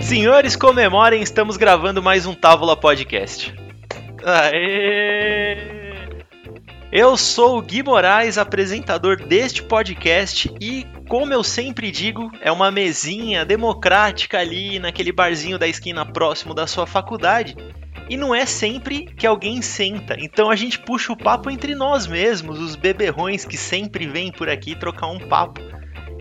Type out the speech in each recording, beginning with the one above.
Senhores, comemorem, estamos gravando mais um Távola Podcast. Aê! Eu sou o Gui Moraes, apresentador deste podcast e, como eu sempre digo, é uma mesinha democrática ali naquele barzinho da esquina próximo da sua faculdade. E não é sempre que alguém senta, então a gente puxa o papo entre nós mesmos, os beberrões que sempre vêm por aqui trocar um papo.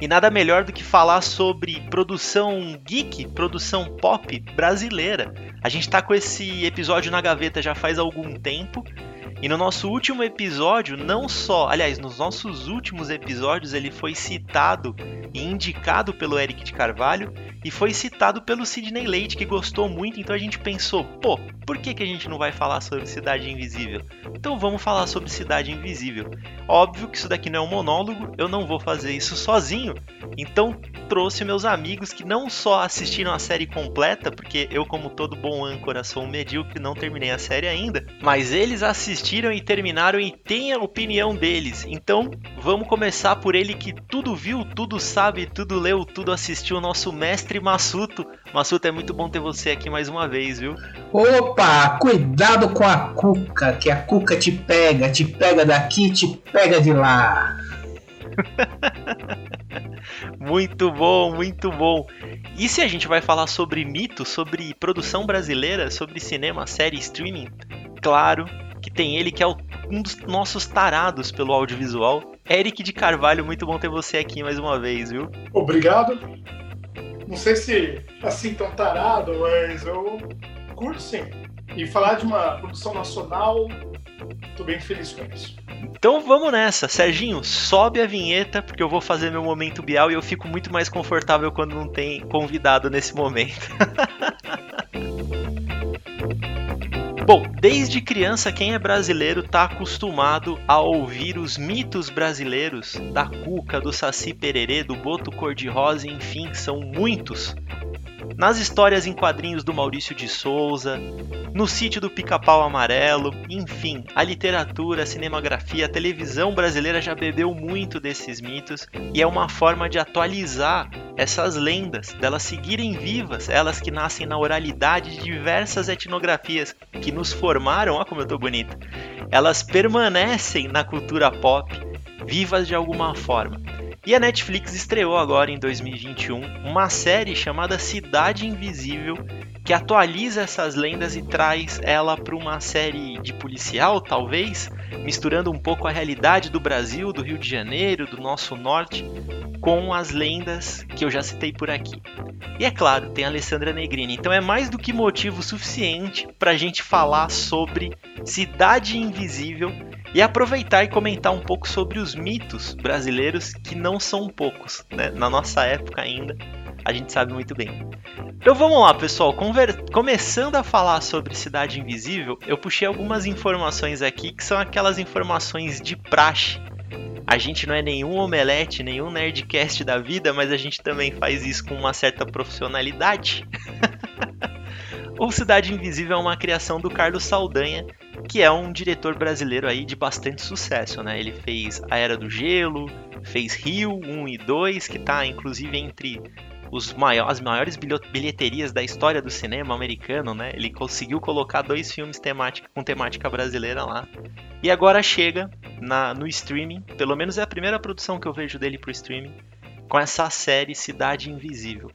E nada melhor do que falar sobre produção geek, produção pop brasileira. A gente tá com esse episódio na gaveta já faz algum tempo. E no nosso último episódio, não só, aliás, nos nossos últimos episódios, ele foi citado e indicado pelo Eric de Carvalho e foi citado pelo Sidney Leite, que gostou muito. Então a gente pensou, pô, por que, que a gente não vai falar sobre Cidade Invisível? Então vamos falar sobre Cidade Invisível. Óbvio que isso daqui não é um monólogo, eu não vou fazer isso sozinho. Então trouxe meus amigos que não só assistiram a série completa, porque eu, como todo bom âncora, sou um medíocre, não terminei a série ainda, mas eles assistiram e terminaram e têm a opinião deles. Então vamos começar por ele que tudo viu, tudo sabe, tudo leu, tudo assistiu, nosso mestre Massuto. Massuto, é muito bom ter você aqui mais uma vez, viu? Opa, cuidado com a cuca, que a cuca te pega, te pega daqui, te pega de lá. muito bom, muito bom. E se a gente vai falar sobre mito, sobre produção brasileira, sobre cinema, série, streaming? Claro tem ele que é um dos nossos tarados pelo audiovisual. Eric de Carvalho, muito bom ter você aqui mais uma vez, viu? Obrigado. Não sei se assim tão tarado, mas eu curto sim. E falar de uma produção nacional, tô bem feliz com isso. Então vamos nessa. Serginho, sobe a vinheta, porque eu vou fazer meu momento Bial e eu fico muito mais confortável quando não tem convidado nesse momento. Bom, desde criança, quem é brasileiro está acostumado a ouvir os mitos brasileiros da Cuca, do Saci Pererê, do Boto Cor-de-Rosa, enfim, são muitos. Nas histórias em quadrinhos do Maurício de Souza, no sítio do Pica-Pau Amarelo, enfim, a literatura, a cinematografia, a televisão brasileira já bebeu muito desses mitos e é uma forma de atualizar essas lendas, delas seguirem vivas, elas que nascem na oralidade de diversas etnografias que nos formaram, olha como eu tô bonito. Elas permanecem na cultura pop, vivas de alguma forma. E a Netflix estreou agora em 2021 uma série chamada Cidade Invisível, que atualiza essas lendas e traz ela para uma série de policial, talvez, misturando um pouco a realidade do Brasil, do Rio de Janeiro, do nosso norte, com as lendas que eu já citei por aqui. E é claro, tem a Alessandra Negrini, então é mais do que motivo suficiente para a gente falar sobre Cidade Invisível e aproveitar e comentar um pouco sobre os mitos brasileiros que não são poucos, né? Na nossa época ainda, a gente sabe muito bem. Então vamos lá, pessoal. Conver... Começando a falar sobre Cidade Invisível, eu puxei algumas informações aqui que são aquelas informações de praxe. A gente não é nenhum omelete, nenhum nerdcast da vida, mas a gente também faz isso com uma certa profissionalidade. o Cidade Invisível é uma criação do Carlos Saldanha, que é um diretor brasileiro aí de bastante sucesso, né? Ele fez A Era do Gelo, fez Rio 1 e 2, que está inclusive entre os as maiores bilheterias da história do cinema americano, né? Ele conseguiu colocar dois filmes temática, com temática brasileira lá. E agora chega na, no streaming, pelo menos é a primeira produção que eu vejo dele pro streaming, com essa série Cidade Invisível.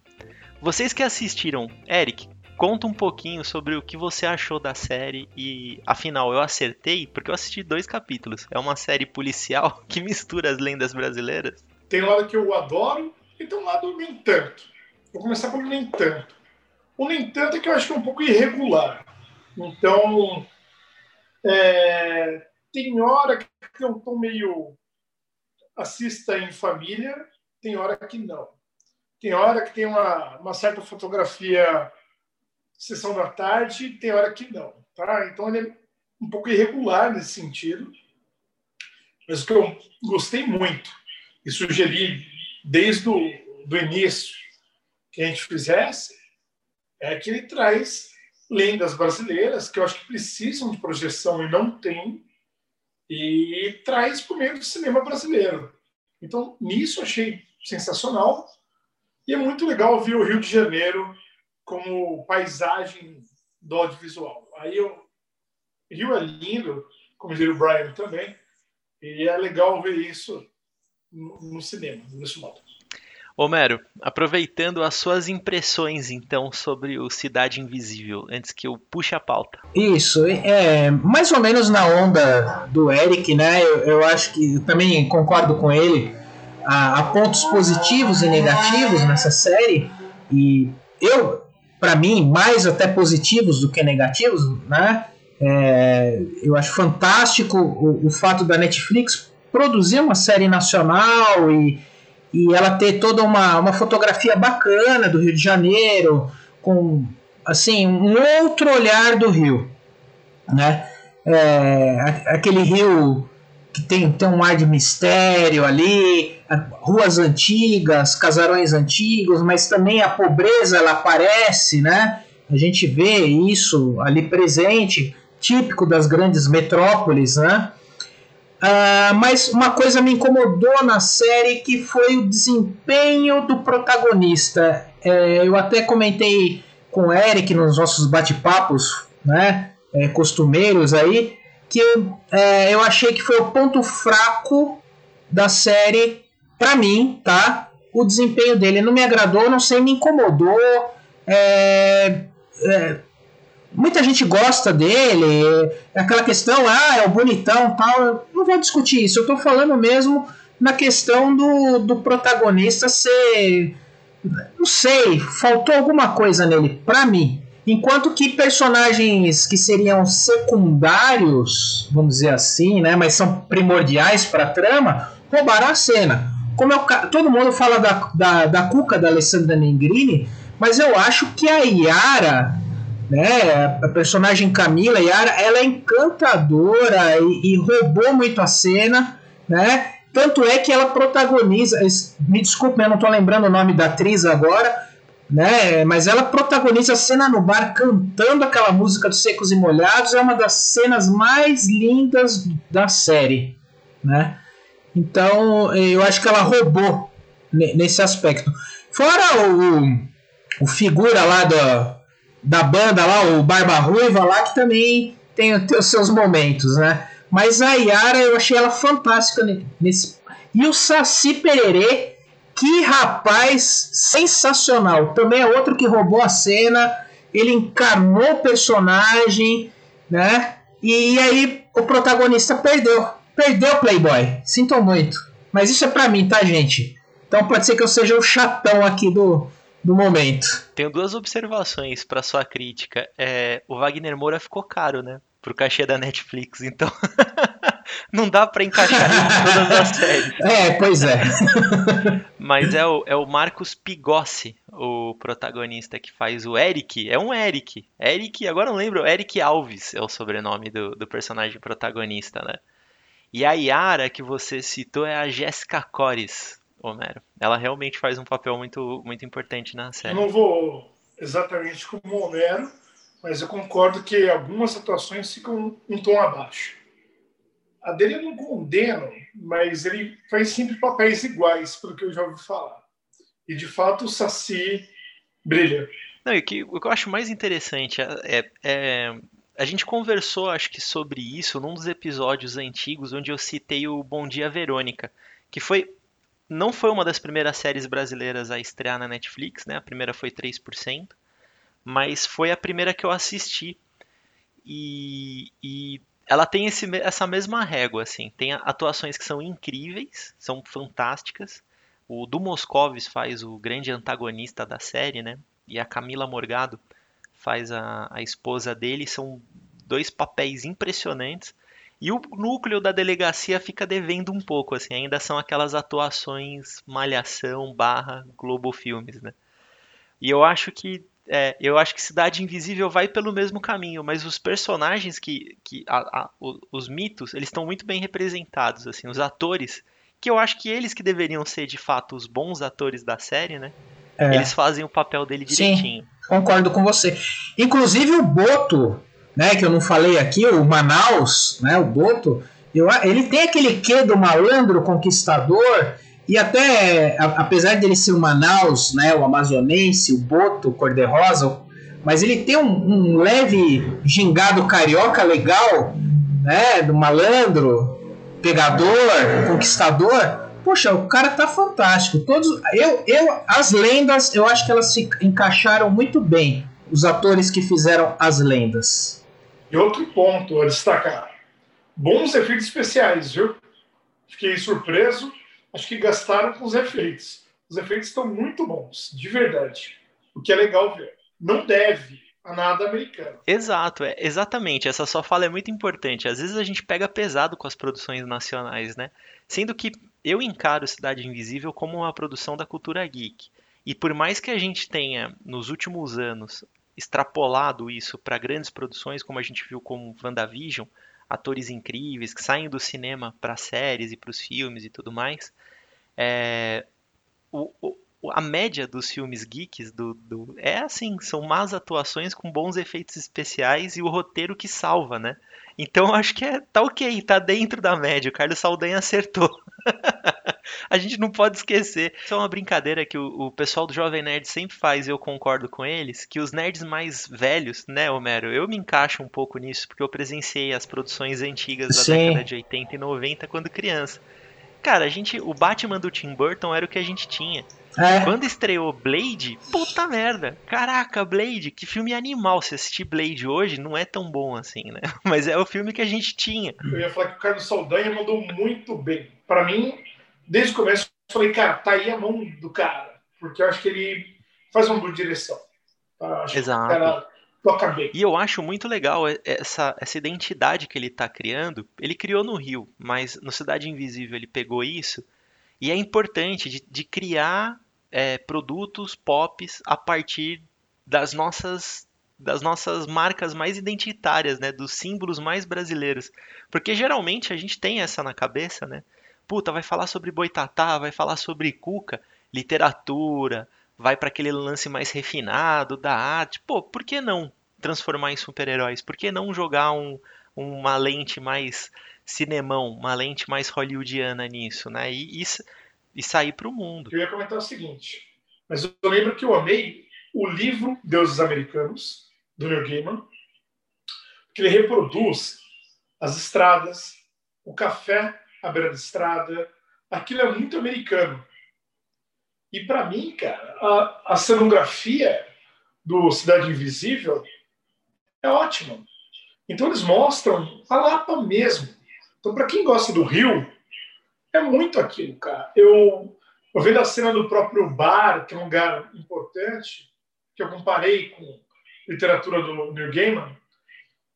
Vocês que assistiram, Eric, conta um pouquinho sobre o que você achou da série e, afinal, eu acertei porque eu assisti dois capítulos. É uma série policial que mistura as lendas brasileiras. Tem lado que eu adoro e tem um lado nem tanto. Vou começar pelo nem tanto. O nem tanto é que eu acho que é um pouco irregular. Então, é, tem hora que eu tô meio assista em família, tem hora que não. Tem hora que tem uma, uma certa fotografia sessão da tarde, tem hora que não. Tá? Então ele é um pouco irregular nesse sentido. Mas o que eu gostei muito e sugeri desde o do início que a gente fizesse é que ele traz lendas brasileiras que eu acho que precisam de projeção e não tem, e traz por meio do cinema brasileiro. Então, nisso eu achei sensacional. E é muito legal ver o Rio de Janeiro como paisagem do audiovisual. Aí o Rio é lindo, como diria o Brian também, e é legal ver isso no cinema, nesse modo. Homero, aproveitando as suas impressões então sobre o Cidade Invisível, antes que eu puxe a pauta. Isso, é mais ou menos na onda do Eric, né? Eu, eu acho que também concordo com ele. Há, há, pontos positivos e negativos nessa série e eu, para mim, mais até positivos do que negativos, né? É, eu acho fantástico o, o fato da Netflix produzir uma série nacional e e ela ter toda uma, uma fotografia bacana do Rio de Janeiro, com assim um outro olhar do Rio, né? É, aquele rio que tem, tem um ar de mistério ali, ruas antigas, casarões antigos, mas também a pobreza ela aparece, né? A gente vê isso ali presente, típico das grandes metrópoles, né? Uh, mas uma coisa me incomodou na série que foi o desempenho do protagonista. É, eu até comentei com o Eric nos nossos bate-papos, né, é, costumeiros aí, que é, eu achei que foi o ponto fraco da série para mim, tá? O desempenho dele não me agradou, não sei, me incomodou. É, é, muita gente gosta dele, é aquela questão, ah, é o bonitão tal. Não vou discutir isso, eu tô falando mesmo na questão do, do protagonista ser. Não sei, faltou alguma coisa nele, pra mim. Enquanto que personagens que seriam secundários, vamos dizer assim, né, mas são primordiais para a trama, roubaram a cena. Como eu, todo mundo fala da, da, da Cuca da Alessandra Negrini, mas eu acho que a Yara né? A personagem Camila Yara, ela é encantadora e, e, roubou muito a cena, né? Tanto é que ela protagoniza, me desculpe, eu não estou lembrando o nome da atriz agora, né? Mas ela protagoniza a cena no bar cantando aquela música dos Secos e Molhados, é uma das cenas mais lindas da série, né? Então, eu acho que ela roubou nesse aspecto. Fora o, o figura lá do, da banda lá, o Barba Ruiva lá, que também tem, tem os seus momentos, né? Mas a Yara eu achei ela fantástica nesse. E o Saci Pererê, que rapaz sensacional. Também é outro que roubou a cena. Ele encarnou o personagem, né? E aí o protagonista perdeu. Perdeu o Playboy. Sinto muito. Mas isso é pra mim, tá, gente? Então pode ser que eu seja o chatão aqui do, do momento. Tenho duas observações para sua crítica. É, o Wagner Moura ficou caro, né? Pro cachê da Netflix, então não dá para encaixar em todas as séries. É, pois é. Mas é o, é o Marcos Pigossi, o protagonista que faz o Eric. É um Eric. Eric, agora não lembro, Eric Alves é o sobrenome do, do personagem protagonista, né? E a Yara que você citou é a Jéssica Cores, Homero. Ela realmente faz um papel muito, muito importante na série. Eu não vou exatamente como o Homero, mas eu concordo que algumas atuações ficam um tom abaixo. A dele eu não condeno, mas ele faz sempre papéis iguais, pelo que eu já ouvi falar. E de fato o Saci brilha. Não, e que, o que eu acho mais interessante é, é, é, a gente conversou, acho que, sobre isso num dos episódios antigos onde eu citei o Bom Dia Verônica, que foi não foi uma das primeiras séries brasileiras a estrear na Netflix, né? A primeira foi 3%, mas foi a primeira que eu assisti. E, e ela tem esse, essa mesma régua, assim. Tem atuações que são incríveis, são fantásticas. O Du Moscovis faz o grande antagonista da série, né? E a Camila Morgado faz a, a esposa dele. São dois papéis impressionantes. E o núcleo da delegacia fica devendo um pouco, assim, ainda são aquelas atuações malhação barra Globo Filmes, né? E eu acho que é, eu acho que Cidade Invisível vai pelo mesmo caminho, mas os personagens que, que a, a, os mitos, eles estão muito bem representados, assim, os atores, que eu acho que eles que deveriam ser de fato os bons atores da série, né? É. Eles fazem o papel dele direitinho. Sim, concordo com você. Inclusive o Boto, né, que eu não falei aqui, o Manaus, né, o Boto, eu, ele tem aquele quê do malandro conquistador E até, a, apesar dele ser o Manaus, né, o amazonense, o Boto, o cor-de-rosa, mas ele tem um, um, leve gingado carioca legal, né, do malandro, pegador, conquistador. Poxa, o cara tá fantástico. Todos, eu, eu, as lendas, eu acho que elas se encaixaram muito bem. Os atores que fizeram as lendas. E outro ponto a destacar: bons efeitos especiais, viu? Fiquei surpreso acho que gastaram com os efeitos. Os efeitos estão muito bons, de verdade. O que é legal ver. Não deve a nada americano. Exato, é, exatamente. Essa sua fala é muito importante. Às vezes a gente pega pesado com as produções nacionais, né? Sendo que eu encaro Cidade Invisível como uma produção da cultura geek. E por mais que a gente tenha, nos últimos anos, extrapolado isso para grandes produções, como a gente viu com WandaVision, atores incríveis que saem do cinema para séries e para os filmes e tudo mais. É, o, o, a média dos filmes geeks do, do, é assim, são más atuações com bons efeitos especiais e o roteiro que salva, né? Então acho que é, tá ok, tá dentro da média. O Carlos Saldanha acertou. a gente não pode esquecer. Isso é uma brincadeira que o, o, pessoal do Jovem Nerd sempre faz, e eu concordo com eles, que os nerds mais velhos, né, Homero? Eu me encaixo um pouco nisso, porque eu presenciei as produções antigas da Sim. década de 80 e 90 quando criança. Cara, a gente, o Batman do Tim Burton era o que a gente tinha. É. Quando estreou Blade, puta merda. Caraca, Blade, que filme animal. Se assistir Blade hoje, não é tão bom assim, né? Mas é o filme que a gente tinha. Eu ia falar que o Carlos Saldanha mandou muito bem. Para mim, desde o começo, eu falei, cara, tá aí a mão do cara. Porque eu acho que ele faz uma boa direção. Tá? Exato. toca bem. E eu acho muito legal essa, essa identidade que ele tá criando. Ele criou no Rio, mas no Cidade Invisível ele pegou isso e é importante de, de criar é, produtos pops a partir das nossas das nossas marcas mais identitárias, né, dos símbolos mais brasileiros. Porque geralmente a gente tem essa na cabeça, né? Puta, vai falar sobre boitatá, vai falar sobre cuca, literatura, vai para aquele lance mais refinado da arte. Pô, por que não transformar em super-heróis? Por que não jogar um, uma lente mais cinemão, uma lente mais hollywoodiana nisso, né? E, e, e sair para o mundo. Eu ia comentar o seguinte, mas eu lembro que eu amei o livro Deuses Americanos, do Neil Gaiman, que ele reproduz as estradas, o café à beira da estrada, aquilo é muito americano. E para mim, cara, a, a cenografia do Cidade Invisível é ótima. Então eles mostram a Lapa mesmo. Então, para quem gosta do Rio, é muito aquilo, cara. Eu, eu vendo a cena do próprio bar, que é um lugar importante, que eu comparei com literatura do Neil Gaiman,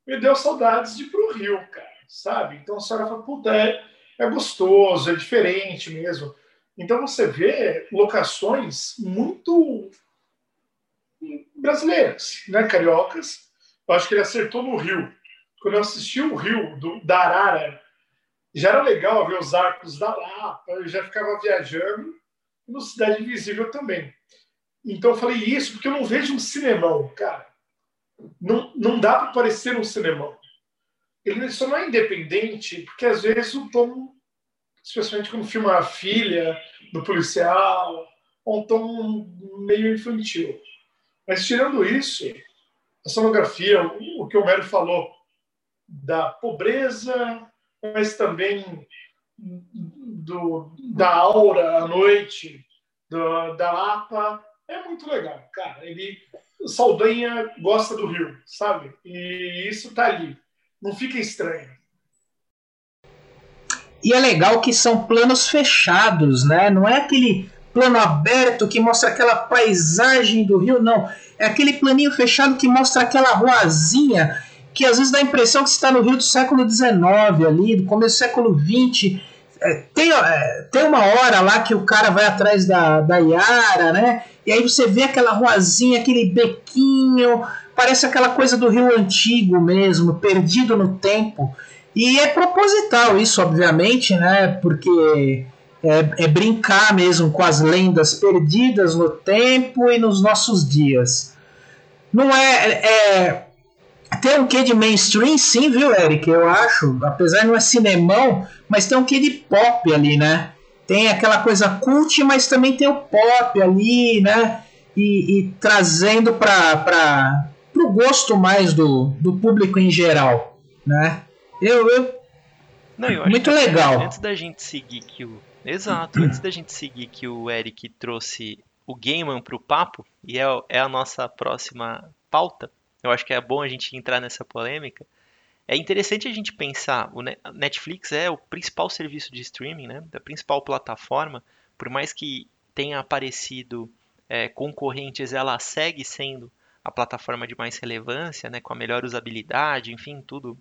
me deu saudades de ir pro Rio, cara, sabe? Então a senhora fala, puta, é, é gostoso, é diferente mesmo. Então você vê locações muito brasileiras, né, cariocas. Eu acho que ele acertou no Rio. Quando eu assisti o Rio do, da Arara já era legal ver os arcos da Lapa, eu já ficava viajando no Cidade Invisível também. Então eu falei isso porque eu não vejo um cinemão, cara. Não, não dá para parecer um cinemão. Ele só não é independente, porque às vezes o tom, especialmente quando filma a filha do policial, é um tom meio infantil. Mas tirando isso, a sonografia, o que o Homero falou da pobreza mas também do, da aura à noite, do, da Lapa. É muito legal, cara. Ele, Saldanha gosta do Rio, sabe? E isso tá ali. Não fica estranho. E é legal que são planos fechados, né? Não é aquele plano aberto que mostra aquela paisagem do rio, não. É aquele planinho fechado que mostra aquela ruazinha que às vezes dá a impressão que está no Rio do século XIX ali, do começo do século XX. É, tem, é, tem uma hora lá que o cara vai atrás da, da Yara, né? E aí você vê aquela ruazinha, aquele bequinho, parece aquela coisa do Rio Antigo mesmo, perdido no tempo. E é proposital isso, obviamente, né? Porque é, é brincar mesmo com as lendas perdidas no tempo e nos nossos dias. Não é, é tem um quê de mainstream, sim, viu, Eric? Eu acho. Apesar de não é cinemão, mas tem um quê de pop ali, né? tem aquela coisa cult, mas também tem o pop ali, né? E, e trazendo para o gosto mais do, do público em geral, né? Eu, eu, Não, eu muito legal. Antes da gente seguir que o exato, antes da gente seguir que o Eric trouxe o Gaiman para o papo e é, é a nossa próxima pauta. Eu acho que é bom a gente entrar nessa polêmica. É interessante a gente pensar, o Netflix é o principal serviço de streaming, né? A principal plataforma, por mais que tenha aparecido é, concorrentes, ela segue sendo a plataforma de mais relevância, né? Com a melhor usabilidade, enfim, tudo.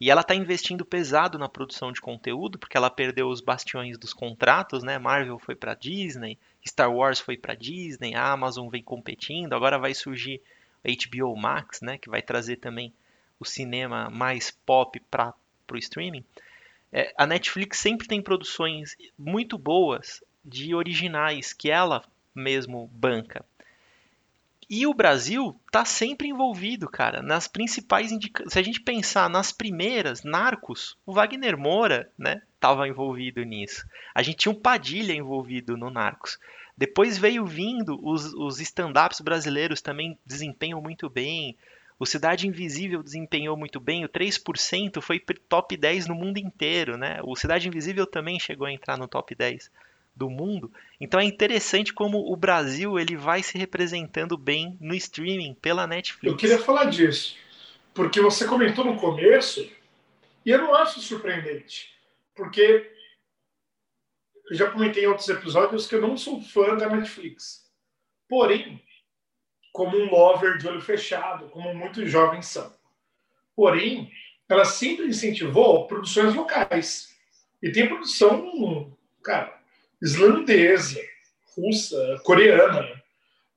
E ela está investindo pesado na produção de conteúdo, porque ela perdeu os bastiões dos contratos, né? Marvel foi para Disney, Star Wars foi para Disney, a Amazon vem competindo, agora vai surgir HBO Max, né? Que vai trazer também o cinema mais pop para o streaming, é, a Netflix sempre tem produções muito boas de originais que ela mesmo banca. E o Brasil tá sempre envolvido, cara, nas principais indicações. Se a gente pensar nas primeiras, Narcos, o Wagner Moura, né, tava envolvido nisso. A gente tinha um Padilha envolvido no Narcos. Depois veio vindo os, os stand-ups brasileiros também desempenham muito bem. O Cidade Invisível desempenhou muito bem, o 3% foi top 10 no mundo inteiro, né? O Cidade Invisível também chegou a entrar no top 10 do mundo. Então é interessante como o Brasil ele vai se representando bem no streaming pela Netflix. Eu queria falar disso, porque você comentou no começo e eu não acho surpreendente, porque eu já comentei em outros episódios que eu não sou fã da Netflix. Porém, como um lover de olho fechado, como muitos jovens são. Porém, ela sempre incentivou produções locais. E tem produção, cara, islandesa, russa, coreana.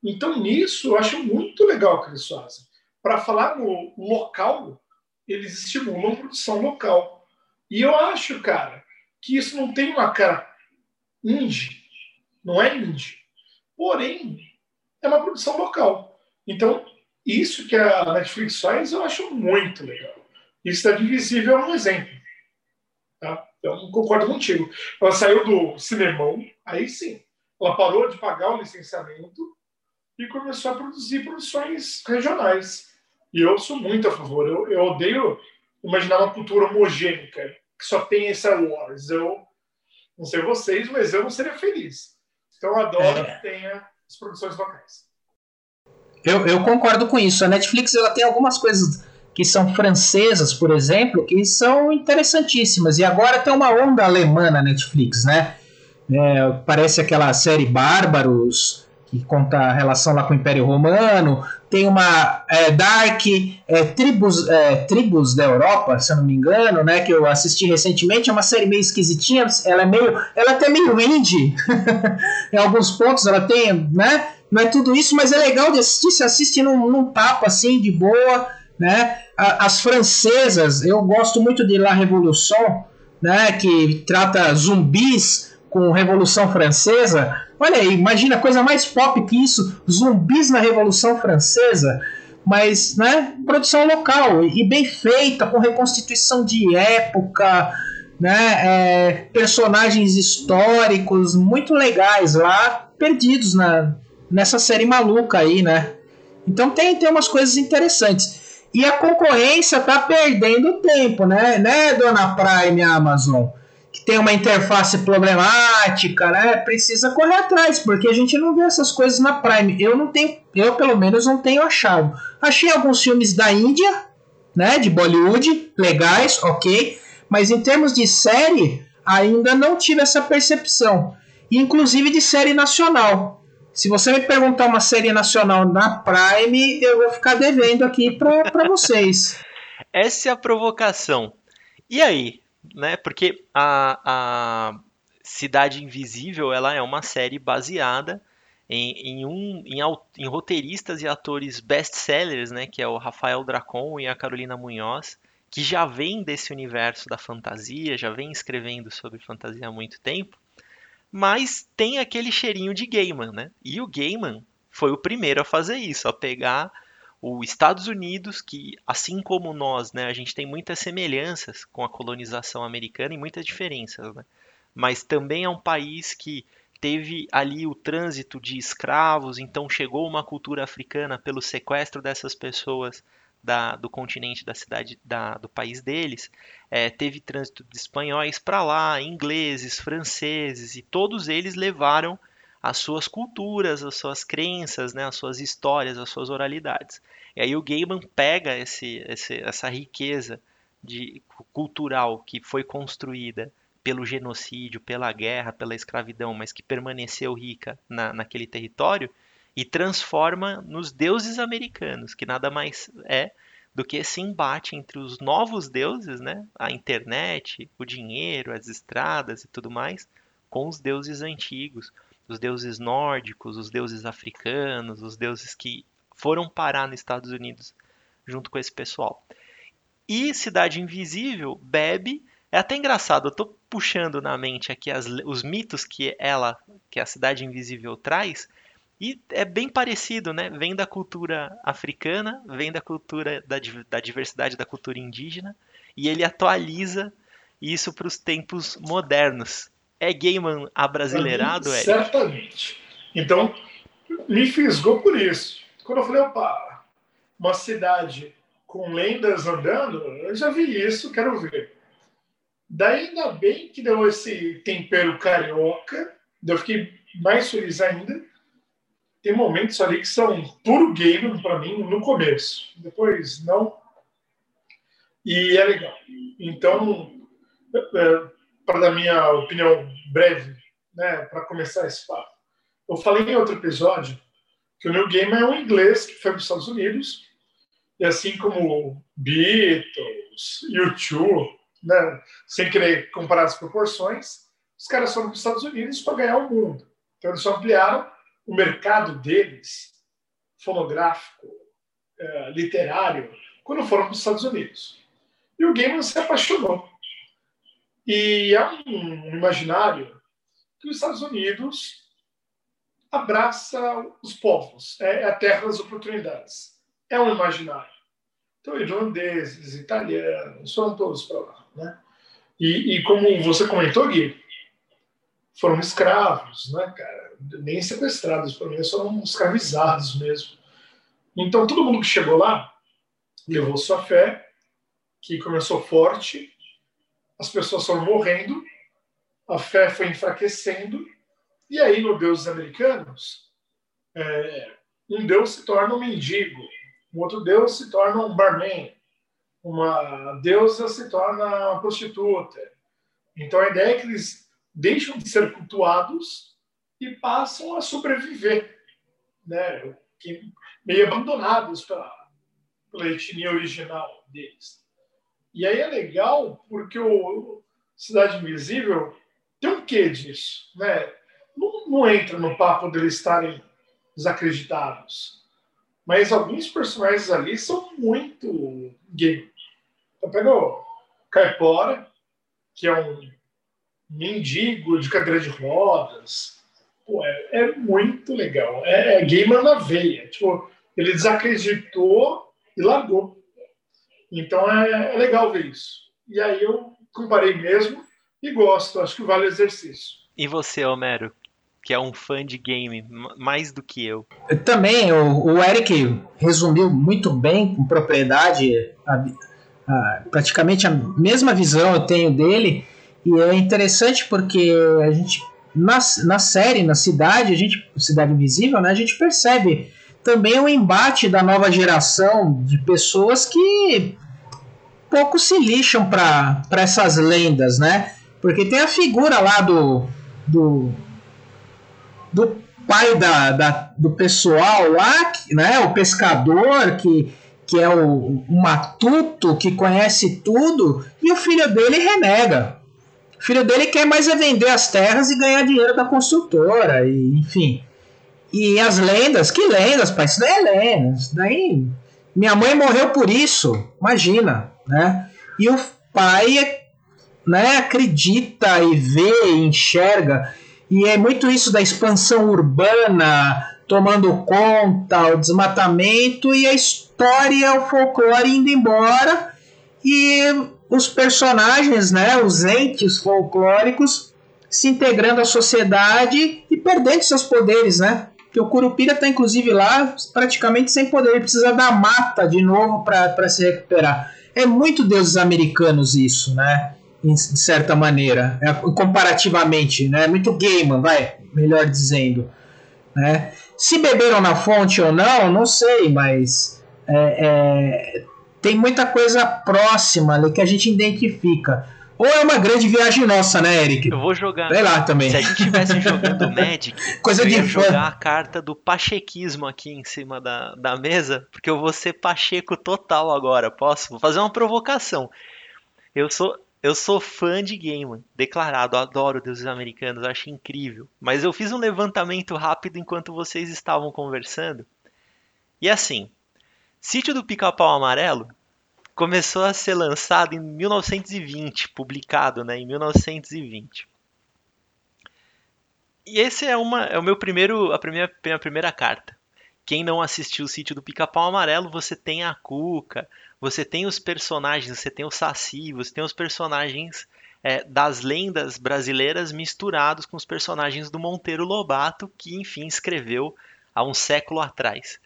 Então, nisso, eu acho muito legal o que eles fazem. Para falar no local, eles estimulam produção local. E eu acho, cara, que isso não tem uma cara indie. Não é indie. Porém, é uma produção local. Então, isso que a Netflix faz, eu acho muito legal. Isso da Divisível é um exemplo. Tá? Então, concordo contigo. Ela saiu do cinemão, aí sim. Ela parou de pagar o licenciamento e começou a produzir produções regionais. E eu sou muito a favor. Eu, eu odeio imaginar uma cultura homogênica que só tem Star Wars. Eu não sei vocês, mas eu não seria feliz. Então, eu adoro é. que tenha as produções locais. Eu, eu concordo com isso. A Netflix ela tem algumas coisas que são francesas, por exemplo, que são interessantíssimas. E agora tem uma onda alemã na Netflix, né? É, parece aquela série Bárbaros, que conta a relação lá com o Império Romano. Tem uma é, Dark, é, Tribos, é, Tribos da Europa, se eu não me engano, né? Que eu assisti recentemente. É uma série meio esquisitinha. Ela é meio. Ela é até meio indie. em alguns pontos ela tem, né? não é tudo isso, mas é legal de assistir, se assiste num, num papo assim, de boa, né? As francesas, eu gosto muito de La Revolution, né? Que trata zumbis com Revolução Francesa. Olha aí, imagina coisa mais pop que isso, zumbis na Revolução Francesa, mas, né? Produção local e bem feita, com reconstituição de época, né? É, personagens históricos muito legais lá, perdidos na nessa série maluca aí, né? Então tem, tem umas coisas interessantes. E a concorrência tá perdendo tempo, né? Né, dona Prime Amazon? Que tem uma interface problemática, né? Precisa correr atrás, porque a gente não vê essas coisas na Prime. Eu não tenho, eu pelo menos não tenho achado. Achei alguns filmes da Índia, né? De Bollywood, legais, ok. Mas em termos de série, ainda não tive essa percepção. Inclusive de série nacional. Se você me perguntar uma série nacional na Prime, eu vou ficar devendo aqui para vocês. Essa é a provocação. E aí? Né? Porque a, a Cidade Invisível ela é uma série baseada em, em, um, em, em roteiristas e atores best-sellers, né? que é o Rafael Dracon e a Carolina Munhoz, que já vem desse universo da fantasia, já vem escrevendo sobre fantasia há muito tempo mas tem aquele cheirinho de Gaiman, né? E o Gaiman foi o primeiro a fazer isso, a pegar os Estados Unidos, que assim como nós, né, a gente tem muitas semelhanças com a colonização americana e muitas diferenças, né? mas também é um país que teve ali o trânsito de escravos, então chegou uma cultura africana pelo sequestro dessas pessoas da, do continente da cidade da, do país deles, é, teve trânsito de espanhóis para lá, ingleses, franceses, e todos eles levaram as suas culturas, as suas crenças, né, as suas histórias, as suas oralidades. E aí o Gaiman pega esse, esse, essa riqueza de, cultural que foi construída pelo genocídio, pela guerra, pela escravidão, mas que permaneceu rica na, naquele território, e transforma nos deuses americanos, que nada mais é do que esse embate entre os novos deuses, né, a internet, o dinheiro, as estradas e tudo mais, com os deuses antigos, os deuses nórdicos, os deuses africanos, os deuses que foram parar nos Estados Unidos junto com esse pessoal. E Cidade Invisível bebe. É até engraçado, eu tô puxando na mente aqui as, os mitos que ela, que a Cidade Invisível traz, e é bem parecido, né? Vem da cultura africana, vem da cultura da, da diversidade da cultura indígena, e ele atualiza isso para os tempos modernos. É Gaiman abrasileirado, é? Certamente. Então, me fisgou por isso. Quando eu falei, opa, uma cidade com lendas andando, eu já vi isso, quero ver. Daí ainda bem que deu esse tempero carioca, eu fiquei mais feliz ainda. Tem momentos ali que são puro game para mim no começo, depois não. E é legal. Então, é, para dar minha opinião breve, né, para começar esse papo, eu falei em outro episódio que o New Gaiman é um inglês que foi para os Estados Unidos, e assim como Beatles, U2, né, sem querer comparar as proporções, os caras foram para os Estados Unidos para ganhar o mundo. Então eles só ampliaram o mercado deles, fonográfico, é, literário, quando foram para os Estados Unidos. E o Gaiman se apaixonou. E é um imaginário que os Estados Unidos abraça os povos, é, é a terra das oportunidades. É um imaginário. Então, irlandeses, italianos, foram todos para lá. Né? E, e, como você comentou, Gui, foram escravos, né, cara? Nem sequestrados, pelo menos foram escravizados mesmo. Então, todo mundo que chegou lá levou sua fé, que começou forte, as pessoas foram morrendo, a fé foi enfraquecendo, e aí, no Deus dos americanos, é, um Deus se torna um mendigo, um outro Deus se torna um barman, uma deusa se torna uma prostituta. Então a ideia é que eles deixam de ser cultuados e passam a sobreviver, né? meio abandonados pela, pela etnia original deles. E aí é legal porque o Cidade Invisível tem um quê disso, né? não, não entra no papo deles estarem desacreditados. Mas alguns personagens ali são muito gay. Então pega o Caipora, que é um mendigo de cadeira de rodas. Pô, é, é, muito legal. É, é gamer na veia. Tipo, ele desacreditou e largou. Então é, é legal ver isso. E aí eu comparei mesmo e gosto. Acho que vale o exercício. E você, Homero? que é um fã de game mais do que eu. Também, o, o Eric resumiu muito bem, com propriedade, a, a, praticamente a mesma visão eu tenho dele, e é interessante porque a gente, na, na série, na cidade, a gente, Cidade Invisível, né, a gente percebe também o embate da nova geração de pessoas que pouco se lixam para essas lendas, né? Porque tem a figura lá do, do do pai da, da, do pessoal lá, né, o pescador que, que é o, o matuto que conhece tudo, e o filho dele renega. O filho dele quer mais é vender as terras e ganhar dinheiro da construtora, e, enfim. E as lendas, que lendas, pai? Isso daí é lendas. Daí minha mãe morreu por isso, imagina, né? E o pai, né, acredita e vê, e enxerga e é muito isso da expansão urbana tomando conta, o desmatamento e a história, o folclore indo embora e os personagens, né, os entes folclóricos se integrando à sociedade e perdendo seus poderes, né? Porque o Curupira está inclusive lá praticamente sem poder, ele precisa da mata de novo para se recuperar. É muito deuses americanos isso, né? de certa maneira, é, comparativamente, né? Muito Gaiman, vai, melhor dizendo, né? Se beberam na fonte ou não, não sei, mas é, é, tem muita coisa próxima ali que a gente identifica. Ou é uma grande viagem nossa, né, Eric? Eu vou jogar. Vai lá também. Se a gente tivesse jogando Magic, Coisa eu de ia fã. jogar a carta do pachequismo aqui em cima da, da mesa, porque eu vou ser pacheco total agora. Posso? Vou fazer uma provocação. Eu sou, eu sou fã de Gaiman, declarado. Adoro deuses americanos, acho incrível. Mas eu fiz um levantamento rápido enquanto vocês estavam conversando. E assim, Sítio do Pica-Pau Amarelo começou a ser lançado em 1920, publicado né, em 1920. E esse é, uma, é o meu primeiro, a primeira, minha primeira carta. Quem não assistiu o Sítio do Pica-Pau Amarelo, você tem a Cuca, você tem os personagens, você tem o Saci, você tem os personagens é, das lendas brasileiras misturados com os personagens do Monteiro Lobato, que enfim escreveu há um século atrás.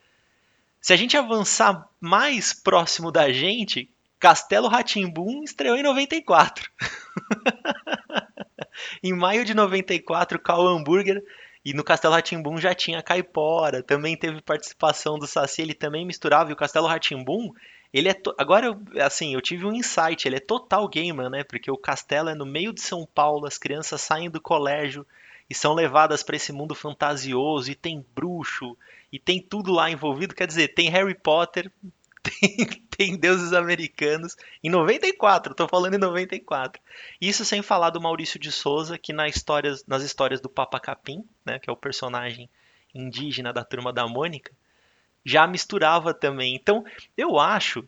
Se a gente avançar mais próximo da gente, Castelo Ratimbum estreou em 94. em maio de 94, Carl Hamburger e no Castelo Ratimbum já tinha Caipora, também teve participação do Saci, ele também misturava e o Castelo Ratimbum, ele é to... agora eu, assim, eu tive um insight, ele é total gamer, né? Porque o castelo é no meio de São Paulo, as crianças saem do colégio e são levadas para esse mundo fantasioso e tem bruxo e tem tudo lá envolvido, quer dizer, tem Harry Potter, tem, tem deuses americanos. Em 94, tô falando em 94. Isso sem falar do Maurício de Souza, que na histórias, nas histórias do Papa Capim, né, que é o personagem indígena da turma da Mônica, já misturava também. Então, eu acho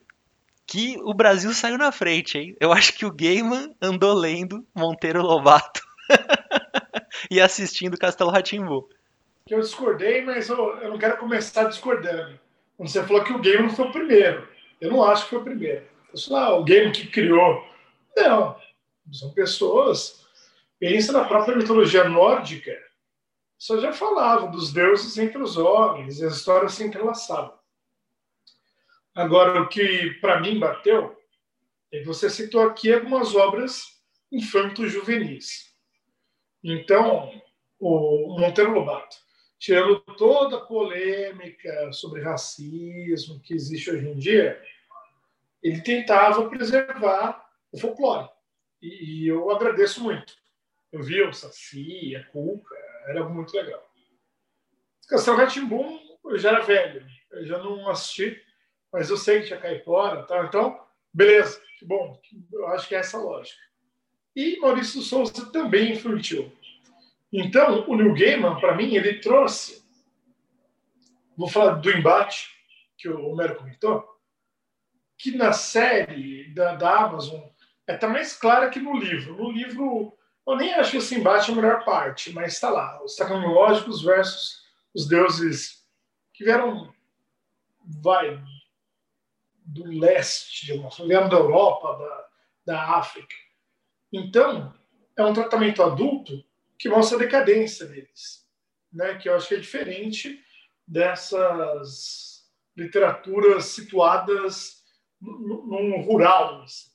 que o Brasil saiu na frente, hein? Eu acho que o Gaiman andou lendo Monteiro Lobato e assistindo Castelo Ratimbu. Que eu discordei, mas eu, eu não quero começar discordando. Você falou que o Gaiman foi o primeiro. Eu não acho que foi o primeiro. Sei lá, o Gaiman que criou. Não. São pessoas. Pensa na própria mitologia nórdica. Só já falava dos deuses entre os homens, e as histórias se entrelaçavam. Agora, o que para mim bateu é que você citou aqui algumas obras infanto-juvenis. Então, o Monteiro Lobato, tirando toda a polêmica sobre racismo que existe hoje em dia, ele tentava preservar o folclore. E, e eu agradeço muito. Eu vi o Saci, a Cuca, era muito legal. Castelo Ratimbum, eu já era velho, eu já não assisti, mas eu sei que tinha caipora, tá? então, beleza, que bom, eu acho que é essa a lógica. E Maurício Souza também influenciou. Então, o New Gaiman, para mim, ele trouxe. Vou falar do embate que o Homero comentou, que na série da, da Amazon é tá mais clara que no livro. No livro, eu nem acho esse embate a melhor parte, mas está lá: os tecnológicos versus os deuses que vieram, vai, do leste, vieram da Europa, da, da África. Então, é um tratamento adulto que mostra a decadência deles, né? que eu acho que é diferente dessas literaturas situadas num rural. Assim.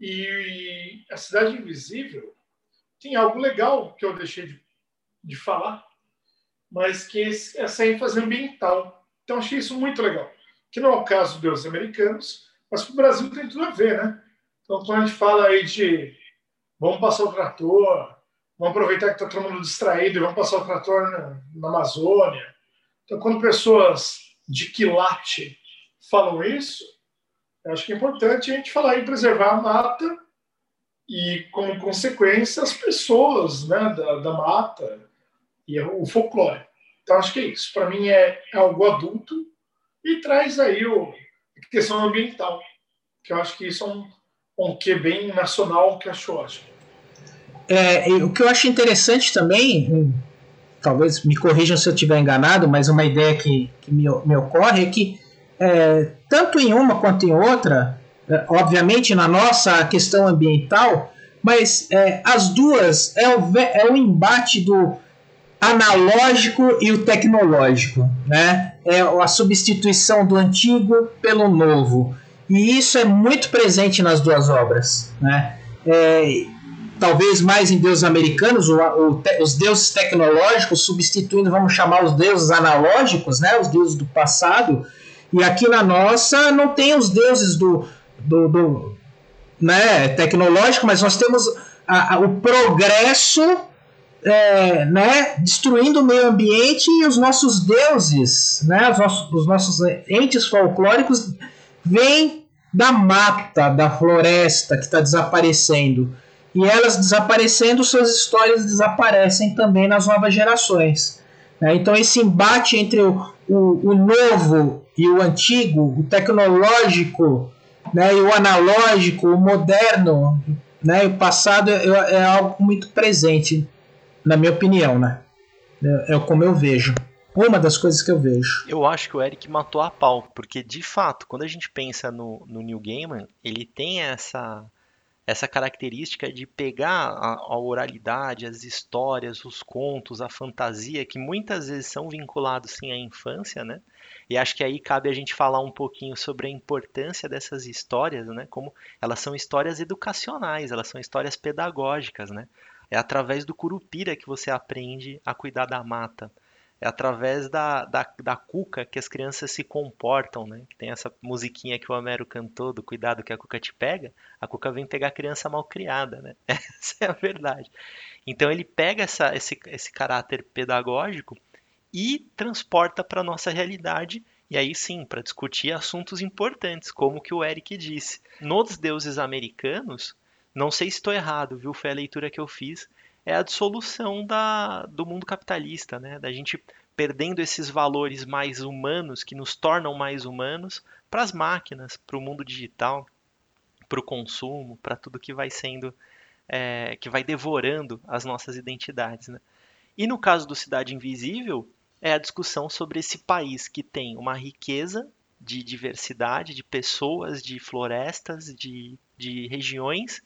E a Cidade Invisível tem algo legal que eu deixei de, de falar, mas que é essa ênfase ambiental. Então, achei isso muito legal. Que não é o caso dos americanos, mas que o Brasil tem tudo a ver, né? Então, quando a gente fala aí de vamos passar o trator, vamos aproveitar que está todo mundo distraído e vamos passar o trator na, na Amazônia. Então, quando pessoas de quilate falam isso, eu acho que é importante a gente falar em preservar a mata e, como consequência, as pessoas né, da, da mata e o folclore. Então, acho que é isso. Para mim, é, é algo adulto e traz aí o, a questão ambiental, que eu acho que isso é um, um que bem nacional que eu acho. É, o que eu acho interessante também, talvez me corrijam se eu estiver enganado, mas uma ideia que, que me, me ocorre é que é, tanto em uma quanto em outra, é, obviamente na nossa questão ambiental, mas é, as duas é o, é o embate do analógico e o tecnológico, né? É a substituição do antigo pelo novo. E isso é muito presente nas duas obras, né? É, talvez mais em deuses americanos, os deuses tecnológicos substituindo, vamos chamar os deuses analógicos, né? Os deuses do passado. E aqui na nossa não tem os deuses do, do, do né, tecnológico, mas nós temos a, a, o progresso é, né, destruindo o meio ambiente e os nossos deuses, né, os, nossos, os nossos entes folclóricos vêm da mata, da floresta que está desaparecendo. E elas desaparecendo, suas histórias desaparecem também nas novas gerações. Né? Então, esse embate entre o, o, o novo e o antigo, o tecnológico né, e o analógico, o moderno, né, o passado é, é algo muito presente na minha opinião, né? É, é como eu vejo. Uma das coisas que eu vejo. Eu acho que o Eric matou a pau, porque de fato, quando a gente pensa no, no Neil Gaiman, ele tem essa essa característica de pegar a, a, oralidade, as histórias, os contos, a fantasia, que muitas vezes são vinculados sim à infância, né? E acho que aí cabe a gente falar um pouquinho sobre a importância dessas histórias, né? Como elas são histórias educacionais, elas são histórias pedagógicas, né? É através do curupira que você aprende a cuidar da mata. É através da, da, da cuca que as crianças se comportam, né? Tem essa musiquinha que o Homero cantou do cuidado que a cuca te pega. A cuca vem pegar a criança mal criada, né? Essa é a verdade. Então ele pega essa, esse, esse caráter pedagógico e transporta para a nossa realidade e aí sim, para discutir assuntos importantes, como que o Eric disse. Nos deuses americanos, não sei se estou errado, viu? Foi a leitura que eu fiz. É a dissolução da, do mundo capitalista, né? Da gente perdendo esses valores mais humanos que nos tornam mais humanos para as máquinas, para o mundo digital, para o consumo, para tudo que vai sendo, é, que vai devorando as nossas identidades, né? E no caso do Cidade Invisível, é a discussão sobre esse país que tem uma riqueza de diversidade, de pessoas, de florestas, de, de regiões,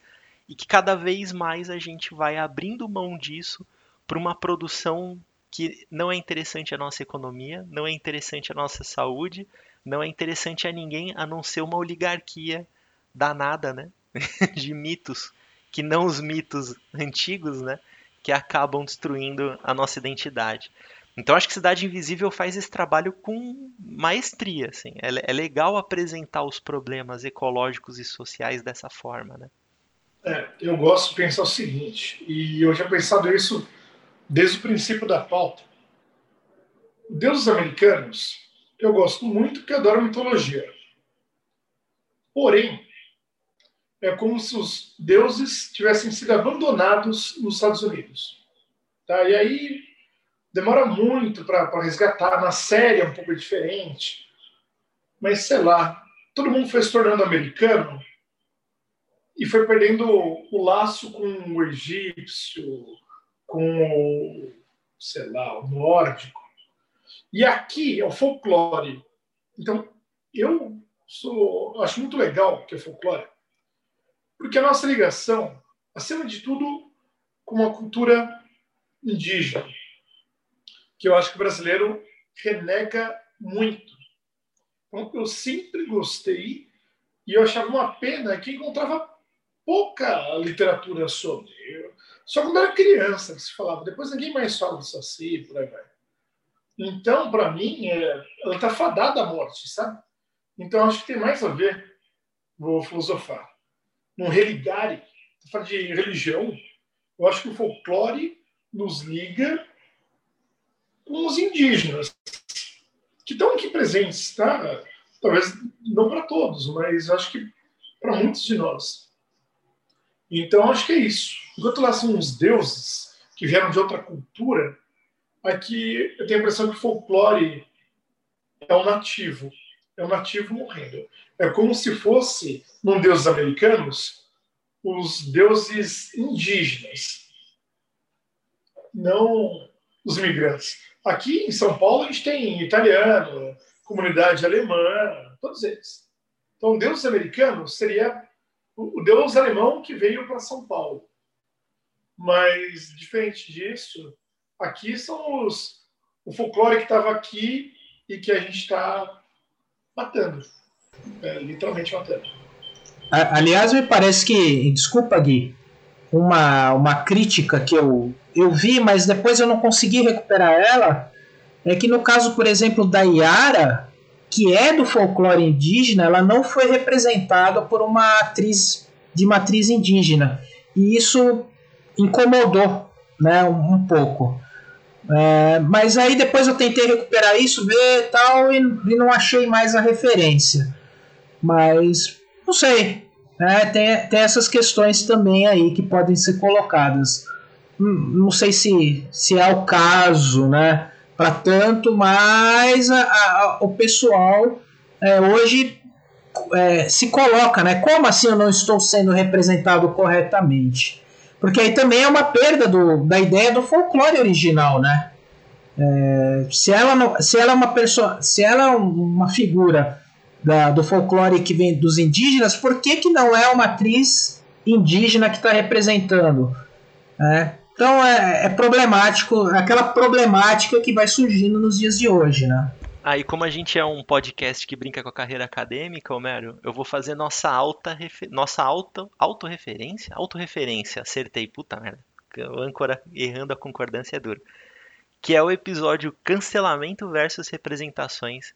e que cada vez mais a gente vai abrindo mão disso para uma produção que não é interessante à nossa economia, não é interessante à nossa saúde, não é interessante a ninguém a não ser uma oligarquia danada, né? de mitos, que não os mitos antigos, né? Que acabam destruindo a nossa identidade. Então acho que Cidade Invisível faz esse trabalho com maestria, assim. É, é legal apresentar os problemas ecológicos e sociais dessa forma, né? É, eu gosto de pensar o seguinte, e eu já pensado isso desde o princípio da pauta. Deuses americanos, eu gosto muito porque adoro mitologia. Porém, é como se os deuses tivessem sido abandonados nos Estados Unidos. Tá? E aí demora muito para resgatar. Na série é um pouco diferente. Mas sei lá, todo mundo foi se tornando americano e foi perdendo o laço com o egípcio, com o, sei lá, o nórdico. E aqui é o folclore. Então, eu sou, acho muito legal que é folclore, porque a nossa ligação, acima de tudo, com uma cultura indígena, que eu acho que o brasileiro renega muito. Então, eu sempre gostei e eu achava uma pena que encontrava pouca literatura sobre. Eu, só quando era criança que se falava. Depois ninguém mais fala do Saci, por aí vai. Então, para mim, é, ela está fadada à morte, sabe? Então, acho que tem mais a ver, vou filosofar, num religare, falar de religião, eu acho que o folclore nos liga com os indígenas, que estão aqui presentes, tá? Talvez não para todos, mas acho que para muitos de nós. Então, acho que é isso. Enquanto lá são os deuses que vieram de outra cultura, aqui eu tenho a impressão que o folclore é um nativo. É um nativo morrendo. É como se fosse, num deuses americanos, os deuses indígenas, não os migrantes. Aqui em São Paulo a gente tem italiano, comunidade alemã, todos eles. Então, deuses americanos seria o deus alemão que veio para São Paulo. Mas, diferente disso, aqui são os, o folclore que estava aqui e que a gente está matando. É, literalmente matando. Aliás, me parece que, desculpa, Gui, uma, uma crítica que eu, eu vi, mas depois eu não consegui recuperar ela, é que no caso, por exemplo, da Yara, que é do folclore indígena, ela não foi representada por uma atriz de matriz indígena. E isso incomodou né, um, um pouco. É, mas aí depois eu tentei recuperar isso, ver tal, e, e não achei mais a referência. Mas não sei. Né, tem, tem essas questões também aí que podem ser colocadas. Hum, não sei se, se é o caso, né? Para tanto, mas a, a, o pessoal é, hoje é, se coloca, né? Como assim eu não estou sendo representado corretamente? Porque aí também é uma perda do, da ideia do folclore original, né? É, se, ela não, se ela é uma pessoa, se ela é uma figura da, do folclore que vem dos indígenas, por que, que não é uma atriz indígena que está representando? É, então é, é problemático, aquela problemática que vai surgindo nos dias de hoje, né? Aí, ah, como a gente é um podcast que brinca com a carreira acadêmica, Homero, eu vou fazer nossa alta nossa alta autorreferência, autorreferência, acertei, puta merda. O âncora errando a concordância é duro. Que é o episódio Cancelamento versus Representações,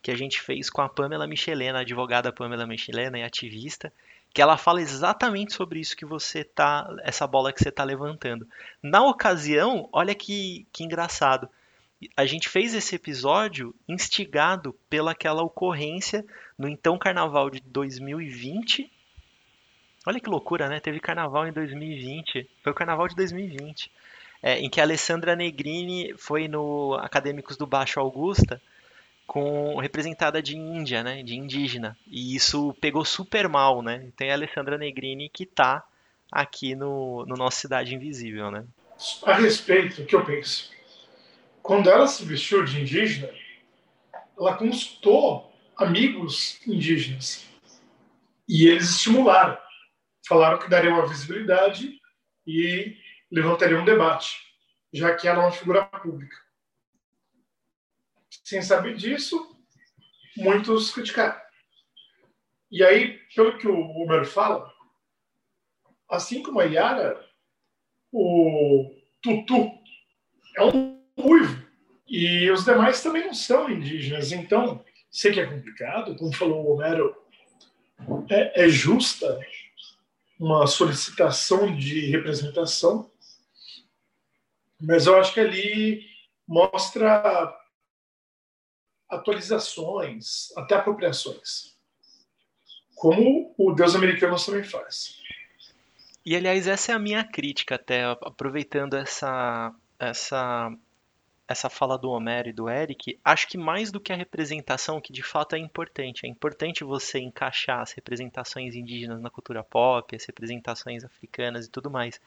que a gente fez com a Pamela Michelena, advogada Pamela Michelena e ativista, que ela fala exatamente sobre isso que você tá, essa bola que você tá levantando. Na ocasião, olha que, que engraçado a gente fez esse episódio instigado pelaquela ocorrência no então carnaval de 2020. Olha que loucura, né? Teve carnaval em 2020. Foi o carnaval de 2020. É, em que a Alessandra Negrini foi no Acadêmicos do Baixo Augusta com representada de Índia, né? De indígena. E isso pegou super mal, né? Tem a Alessandra Negrini que tá aqui no, no nosso Cidade Invisível, né? A respeito, o que eu penso? quando ela se vestiu de indígena, ela consultou amigos indígenas e eles estimularam, falaram que daria uma visibilidade e levantariam um debate, já que ela é uma figura pública. Sem saber disso, muitos criticaram. E aí, pelo que o Homer fala, assim como a Yara, o Tutu é um ruivo. E os demais também não são indígenas. Então, sei que é complicado, como falou o Homero, é, é justa uma solicitação de representação, mas eu acho que ali mostra atualizações, até apropriações, como o Deus americano também faz. E aliás, essa é a minha crítica até, aproveitando essa essa essa fala do Homero e do Eric, acho que mais do que a representação, que de fato é importante. É importante você encaixar as representações indígenas na cultura pop, as representações africanas e tudo mais.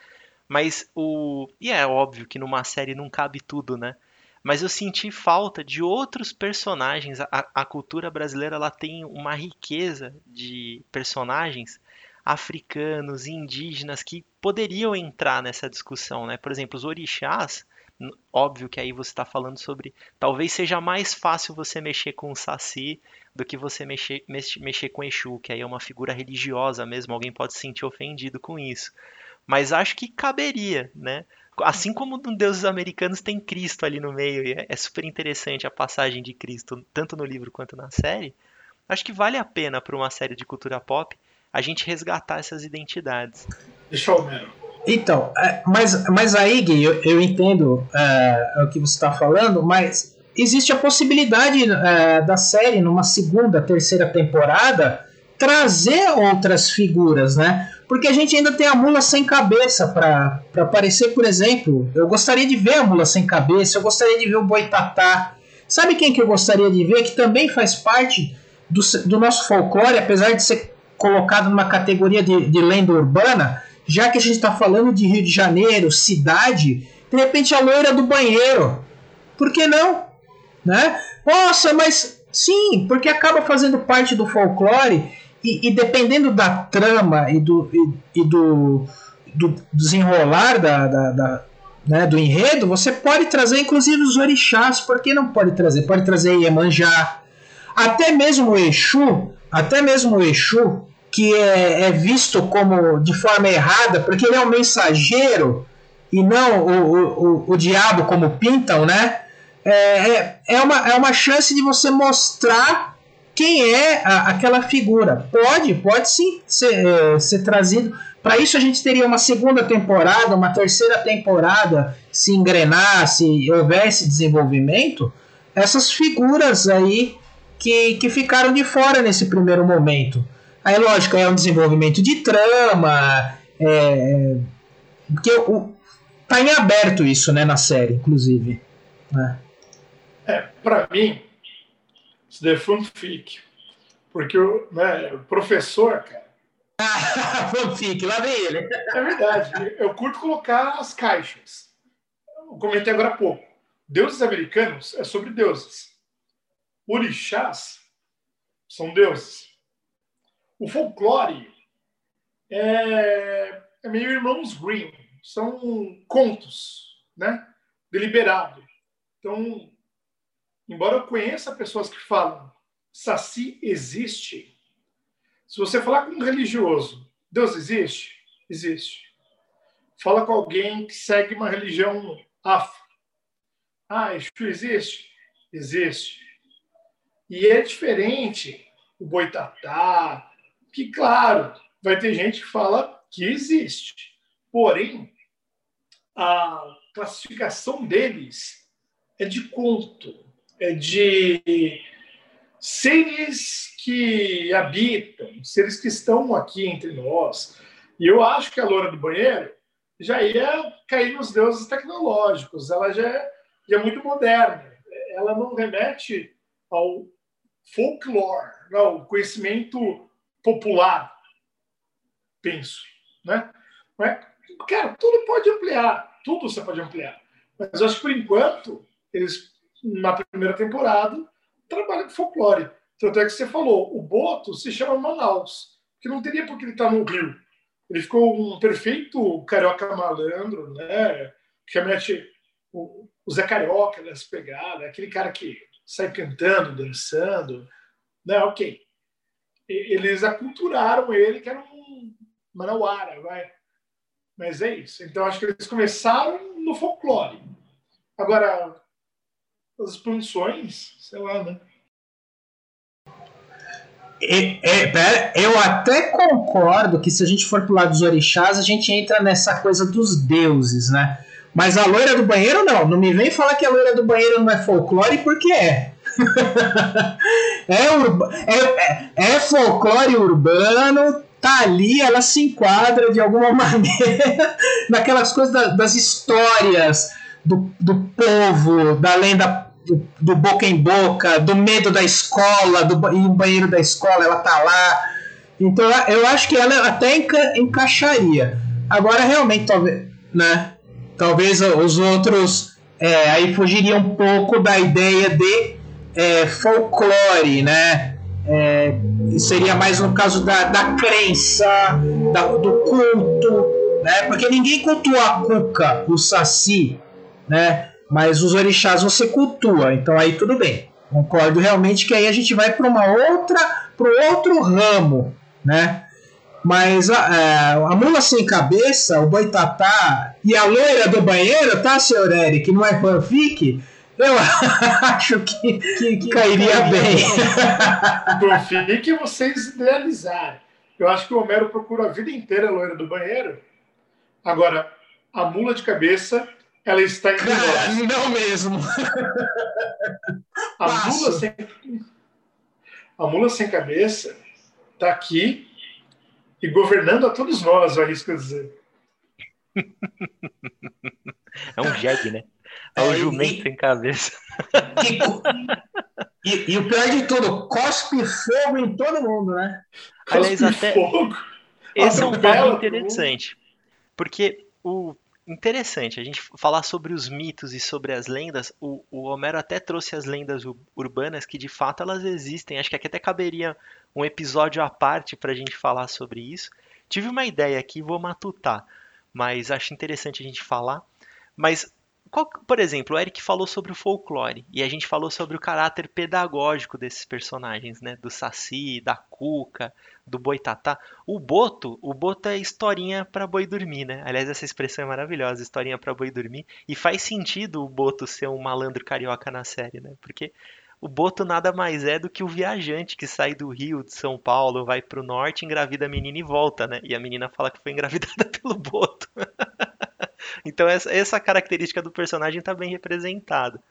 Mas o. E é óbvio que numa série não cabe tudo, né? Mas eu senti falta de outros personagens. A, a cultura brasileira ela tem uma riqueza de personagens africanos, indígenas que poderiam entrar nessa discussão, né? Por exemplo, os orixás Óbvio que aí você está falando sobre. Talvez seja mais fácil você mexer com o Saci do que você mexer, mexer com Exu, que aí é uma figura religiosa mesmo, alguém pode se sentir ofendido com isso. Mas acho que caberia, né? Assim como no Deuses Americanos tem Cristo ali no meio, e é, é super interessante a passagem de Cristo, tanto no livro quanto na série. Acho que vale a pena para uma série de cultura pop a gente resgatar essas identidades. Deixa eu ver. Então, é, mas, mas aí, Gui, eu, eu entendo é, o que você está falando, mas existe a possibilidade é, da série, numa segunda, terceira temporada, trazer outras figuras, né? Porque a gente ainda tem a mula sem cabeça para aparecer, por exemplo. Eu gostaria de ver a mula sem cabeça, eu gostaria de ver o boitatá. Sabe quem que eu gostaria de ver? Que também faz parte do, do nosso folclore, apesar de ser colocado numa categoria de, de lenda urbana já que a gente está falando de Rio de Janeiro, cidade, de repente a loira do banheiro. Por que não? Né? Nossa, mas sim, porque acaba fazendo parte do folclore e, e dependendo da trama e do, e, e, do do desenrolar da, da, da né, do enredo, você pode trazer inclusive os orixás, por que não pode trazer? Pode trazer Iemanjá, até mesmo o Exu, até mesmo o Exu, que é, é, visto como de forma errada, porque ele é um mensageiro e não o, o, o, o diabo como pintam, né? É, é, é, uma, é uma chance de você mostrar quem é a, aquela figura. Pode, pode sim ser, é, ser trazido para isso a gente teria uma segunda temporada, uma terceira temporada, se engrenar, se houvesse desenvolvimento, essas figuras aí que, que ficaram de fora nesse primeiro momento. Aí, lógico, é um desenvolvimento de trama, é, porque o, tá em aberto isso, né, na série, inclusive. Né? É, para mim, daí é fanfic. Porque o, né, professor, cara, Fanfic, lá vem ele. É verdade. Eu curto colocar as caixas. Eu comentei agora há pouco. Deuses americanos é sobre deuses. Orixás são deuses. O folclore é, é meio irmãos Green. São contos, né? Deliberado. Então, embora eu conheça pessoas que falam Saci existe, se você falar com um religioso, Deus existe? Existe. Fala com alguém que segue uma religião afro. Ah, Exu existe? Existe. E é diferente o boitatá, que, claro, vai ter gente que fala que existe. Porém, a classificação deles é de conto, de seres que habitam, seres que estão aqui entre nós. E eu acho que a loura do banheiro já ia cair nos deuses tecnológicos, ela já é, já é muito moderna. Ela não remete ao folclore, ao conhecimento popular, penso. Né? Mas, cara, tudo pode ampliar, tudo você pode ampliar. Mas eu acho que, por enquanto, eles, na primeira temporada, trabalha com folclore. Tanto é que você falou, o Boto se chama Manaus, que não teria porque ele estar tá no Rio. Ele ficou um perfeito carioca malandro, né? Remete o, o Zé Carioca nessa pegada, aquele cara que sai cantando, dançando, né? Ok. Eles aculturaram ele, que era um manauara, vai. Mas é isso. Então acho que eles começaram no folclore. Agora, as expansões, sei lá, né? É, é, pera, eu até concordo que se a gente for pro lado dos orixás, a gente entra nessa coisa dos deuses, né? Mas a loira do banheiro não. Não me vem falar que a loira do banheiro não é folclore porque é. é, urba, é, é, é, folclore urbano, tá ali, ela se enquadra de alguma maneira naquelas coisas da, das histórias do, do povo, da lenda do, do, boca em boca, do medo da escola, do ir no banheiro da escola, ela tá lá. Então eu acho que ela até enca, encaixaria. Agora realmente talvez, né? Talvez os outros é, aí fugiriam um pouco da ideia de é, folclore, né? É, seria mais no caso da, da crença, da, do culto, né? Porque ninguém cultua a cuca, o saci, né? Mas os orixás você cultua, então aí tudo bem. Concordo realmente que aí a gente vai para uma outra, para outro ramo, né? Mas a, é, a, mula sem cabeça, o boitatá e a loira do banheiro, tá, senhor Eric? Não é fanfic? Eu acho que, que, que cairia bem. Fanfic vocês idealizaram. Eu acho que o Homero procura a vida inteira a loira do banheiro. Agora, a mula de cabeça ela está entre nós. Não mesmo. A mula, sem, a mula sem cabeça está aqui e governando a todos nós, eu arrisco dizer. É um jegue, né? É um é, jumento e, sem cabeça. E, e, e, o pior de tudo, cospe fogo em todo mundo, né? Aliás, até. Fogo. Esse é um ponto interessante. Porque o interessante a gente falar sobre os mitos e sobre as lendas. O, o Homero até trouxe as lendas urbanas que de fato elas existem. Acho que aqui até caberia um episódio à parte para a gente falar sobre isso. Tive uma ideia aqui, vou matutar. mas acho interessante a gente falar. Mas qual, por exemplo, o Eric falou sobre o folclore e a gente falou sobre o caráter pedagógico desses personagens, né? Do Saci, da Cuca, do Boitatá. O Boto, o Boto é historinha para boi dormir, né? Aliás, essa expressão é maravilhosa, historinha para boi dormir. E faz sentido o Boto ser um malandro carioca na série, né? Porque o Boto nada mais é do que o viajante que sai do Rio, de São Paulo, vai pro norte, engravida a menina e volta, né? E a menina fala que foi engravidada pelo Boto. Então essa, característica do personagem está bem representada.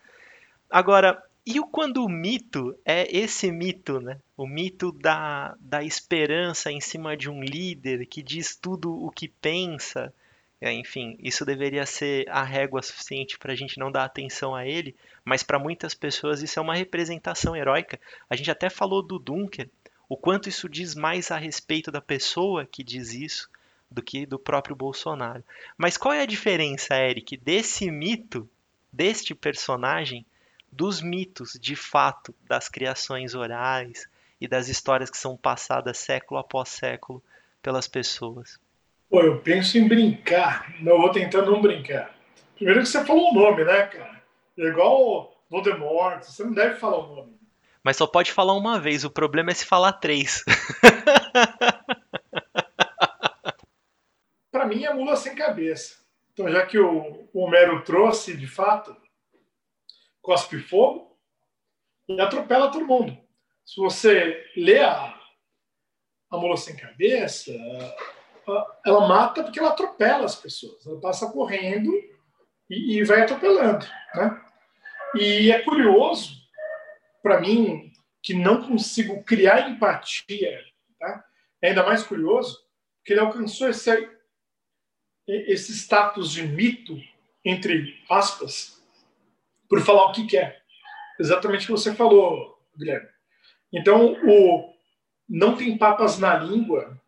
Agora, e quando o mito é esse mito, né? O mito da, da esperança em cima de um líder que diz tudo o que pensa. É, enfim, isso deveria ser a régua suficiente para a gente não dar atenção a ele, mas para muitas pessoas isso é uma representação heróica. A gente até falou do Dunker, o quanto isso diz mais a respeito da pessoa que diz isso do que do próprio Bolsonaro. Mas qual é a diferença, Eric, desse mito, deste personagem, dos mitos de fato das criações orais e das histórias que são passadas século após século pelas pessoas? Pô, eu penso em brincar, não vou tentar não brincar. Primeiro que você falou o nome, né, cara? É igual Voldemort, você não deve falar o nome. Mas só pode falar uma vez, o problema é se falar três. mim, é mula sem cabeça. Então, já que o Homero trouxe, de fato, cospe fogo e atropela todo mundo. Se você lê a, a mula sem cabeça, ela mata porque ela atropela as pessoas. Ela passa correndo e, e vai atropelando. Né? E é curioso, para mim, que não consigo criar empatia. Tá? É ainda mais curioso que ele alcançou esse esse status de mito, entre aspas, por falar o que quer. Exatamente o que você falou, Guilherme. Então, o não tem papas na língua,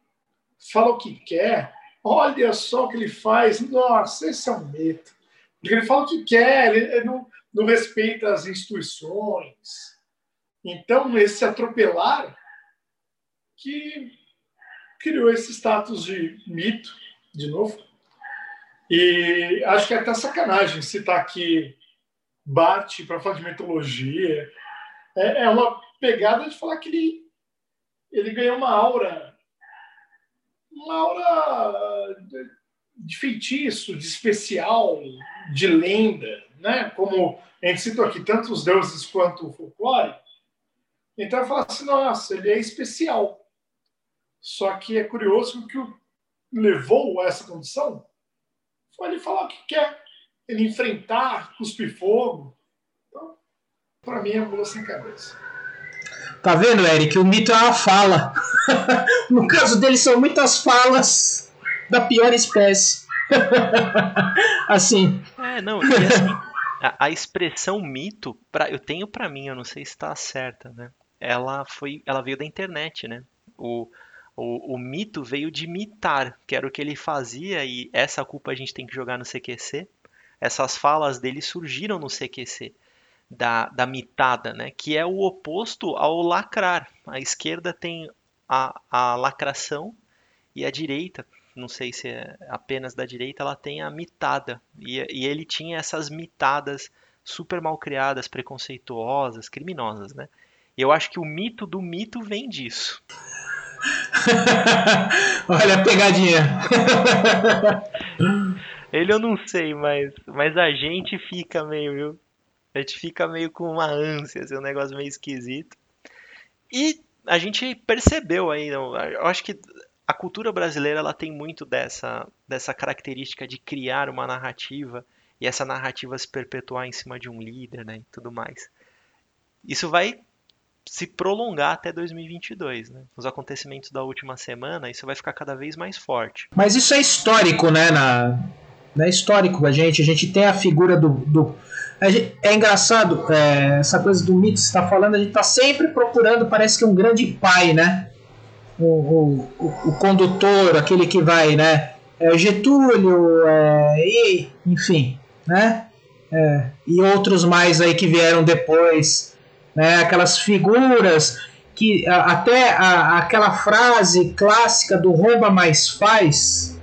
fala o que quer, olha só o que ele faz, nossa, esse é um mito. Porque ele fala o que quer, ele não, não respeita as instituições. Então, esse atropelar que criou esse status de mito, de novo, e acho que é até sacanagem citar aqui Bart para falar de mitologia. É, é, uma pegada de falar que ele, ele ganhou uma aura, uma aura de feitiço, de especial, de lenda, né? Como a gente citou aqui, tanto os deuses quanto o folclore. Então, eu falo assim, nossa, ele é especial. Só que é curioso que o levou a essa condição Pode falar o que quer. Ele enfrentar, cuspir fogo. Então, para mim, é mula sem cabeça. Tá vendo, Eric? O mito é uma fala. no caso dele, são muitas falas da pior espécie. assim. É, não, e assim, a, a, expressão mito, pra, eu tenho para mim, eu não sei se está certa, né? Ela foi, ela veio da internet, né? O, o, o, mito veio de mitar, que era o que ele fazia, e essa culpa a gente tem que jogar no CQC. Essas falas dele surgiram no CQC, da, da mitada, né? que é o oposto ao lacrar. A esquerda tem a, a lacração e a direita, não sei se é apenas da direita, ela tem a mitada. E, e ele tinha essas mitadas super mal criadas, preconceituosas, criminosas. Né? Eu acho que o mito do mito vem disso. Olha a pegadinha. Ele eu não sei, mas, mas a gente fica meio, viu? A gente fica meio com uma ânsia, assim, um negócio meio esquisito. E a gente percebeu aí, eu acho que a cultura brasileira ela tem muito dessa, dessa característica de criar uma narrativa e essa narrativa se perpetuar em cima de um líder, né, e tudo mais. Isso vai se prolongar até 2022. Né? Os acontecimentos da última semana, isso vai ficar cada vez mais forte. Mas isso é histórico, né? Na, é histórico a gente. A gente tem a figura do. do gente, é engraçado, é, essa coisa do mito está falando, a gente está sempre procurando, parece que um grande pai, né? O, o, o, o condutor, aquele que vai, né? É, Getúlio, é, e, enfim, né? É, e outros mais aí que vieram depois né? aquelas figuras que até a, aquela frase clássica do rouba mais faz,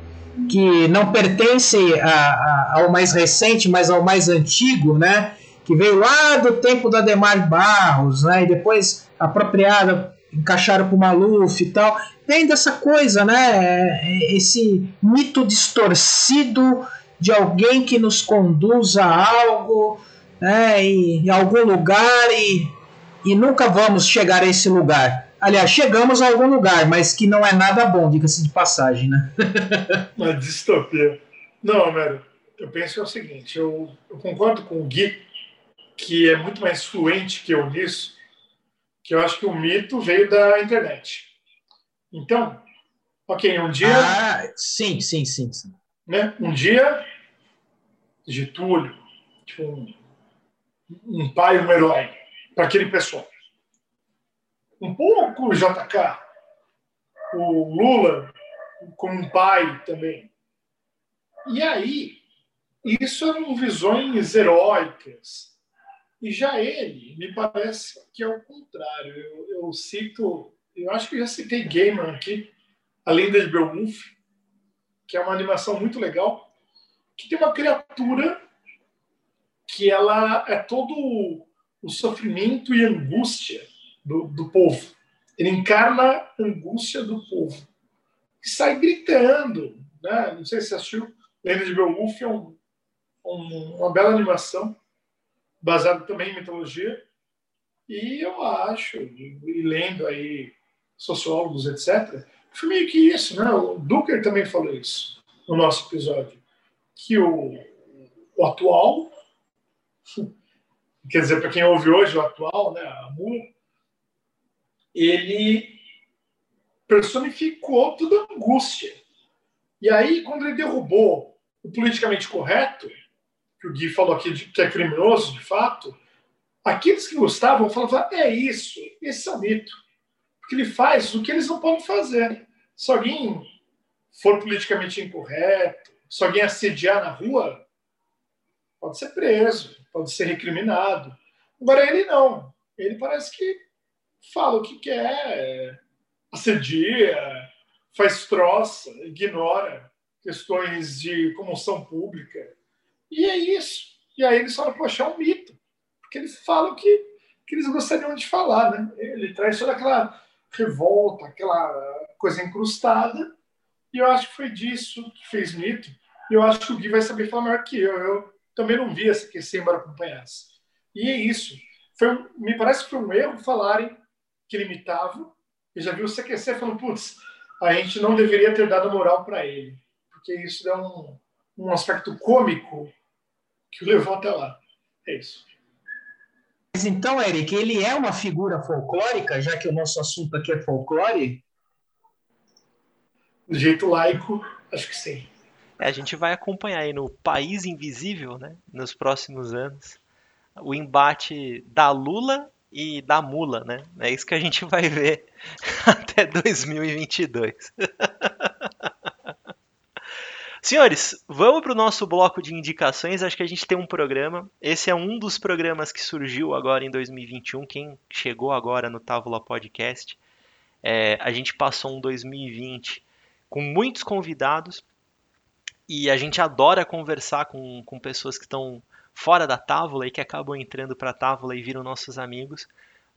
que não pertence a, a, ao mais recente, mas ao mais antigo, né? Que veio lá do tempo da Demar Barros, né? E depois apropriada, encaixaram para o Maluf e tal. Tem dessa coisa, né? Esse mito distorcido de alguém que nos conduz a algo, né? Em, em algum lugar e, e nunca vamos chegar a esse lugar. Aliás, chegamos a algum lugar, mas que não é nada bom, diga-se de passagem, né? Uma distopia. Não, Mero, eu penso que é o seguinte, eu, eu, concordo com o Gui, que é muito mais fluente que eu nisso, que eu acho que o mito veio da internet. Então, ok, um dia... Ah, sim, sim, sim. sim. Né, um dia, Getúlio, tipo, um, um pai, um herói para aquele pessoal um pouco o JK, o Lula como um pai também. E aí, isso eram visões heróicas. E já ele, me parece que é o contrário. Eu, eu cito, eu acho que já citei Gaiman aqui, a lenda de Beowulf, que é uma animação muito legal, que tem uma criatura que ela é todo o sofrimento e angústia do, do povo. Ele encarna a angústia do povo. E sai gritando. Né? Não sei se assistiu. Lenda de Beowulf é um, um, uma bela animação, baseada também em mitologia. E eu acho, e lendo aí sociólogos, etc., foi meio que isso, né? O Duker também falou isso no nosso episódio, que o, o atual, quer dizer, para quem ouve hoje o atual, né, a Mula, ele personificou toda a angústia. E aí, quando ele derrubou o politicamente correto, que o Gui falou aqui de, que é criminoso, de fato, aqueles que gostavam falavam: é isso, esse é o mito. Porque ele faz o que eles não podem fazer. Se alguém for politicamente incorreto, se alguém assediar na rua, pode ser preso, pode ser recriminado. Agora, ele não. Ele parece que fala o que quer, assedia, faz troça, ignora questões de comoção pública. E é isso. E aí eles falam, poxa, é um mito. Porque ele fala o que, que eles gostariam de falar, né? Ele traz toda aquela revolta, aquela coisa incrustada. E eu acho que foi disso que fez mito. E eu acho que o Gui vai saber falar melhor que eu. Eu também não vi essa questão, embora acompanhasse. E é isso. Foi, me parece que foi um erro falarem que limitavam. Eu já vi o CQC falando, putz, a gente não deveria ter dado moral para ele, porque isso dá um, um aspecto cômico que o levou até lá. É isso. Mas então, Eric, ele é uma figura folclórica, já que o nosso assunto aqui é folclore? Do jeito laico, acho que sim. É, a gente vai acompanhar aí no País Invisível, né, nos próximos anos, o embate da Lula e da mula, né? É isso que a gente vai ver até 2022. Senhores, vamos para o nosso bloco de indicações. Acho que a gente tem um programa. Esse é um dos programas que surgiu agora em 2021. Quem chegou agora no Távola Podcast, é, a gente passou um 2020 com muitos convidados e a gente adora conversar com, com pessoas que estão fora da tábua e que acabam entrando para a tábua e viram nossos amigos.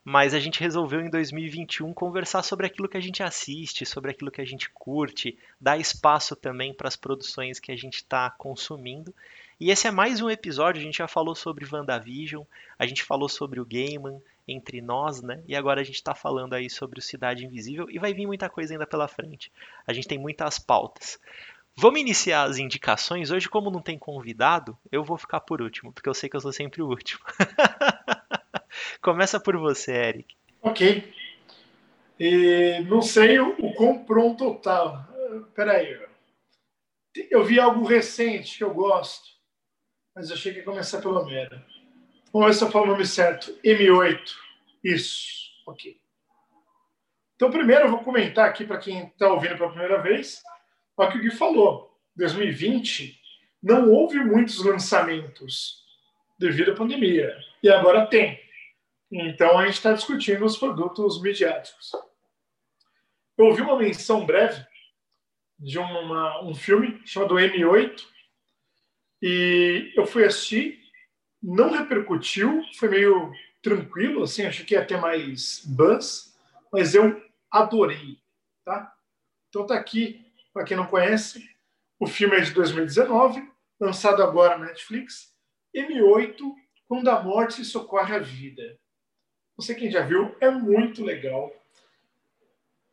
Mas a gente resolveu em 2021 conversar sobre aquilo que a gente assiste, sobre aquilo que a gente curte, dar espaço também para as produções que a gente está consumindo. E esse é mais um episódio, a gente já falou sobre WandaVision, a gente falou sobre o Gaiman, entre nós, né? E agora a gente está falando aí sobre o Cidade Invisível e vai vir muita coisa ainda pela frente. A gente tem muitas pautas. Vamos iniciar as indicações. Hoje, como não tem convidado, eu vou ficar por último, porque eu sei que eu sou sempre o último. Começa por você, Eric. Ok. E não sei o, quão pronto tá. Peraí. Eu vi algo recente que eu gosto, mas achei que ia começar pelo Mera. Vamos ver se eu falo o nome certo. M8. Isso. Ok. Então, primeiro eu vou comentar aqui para quem está ouvindo pela primeira vez Olha o que o Gui falou. 2020 não houve muitos lançamentos devido à pandemia. E agora tem. Então a gente está discutindo os produtos midiáticos. Eu ouvi uma menção breve de uma, um filme chamado M8. E eu fui assistir, não repercutiu, foi meio tranquilo, assim, achei que ia ter mais buzz, mas eu adorei, tá? Então tá aqui, para quem não conhece, o filme é de 2019, lançado agora na Netflix, M8, Quando a Morte Socorre a Vida. Não sei quem já viu, é muito legal.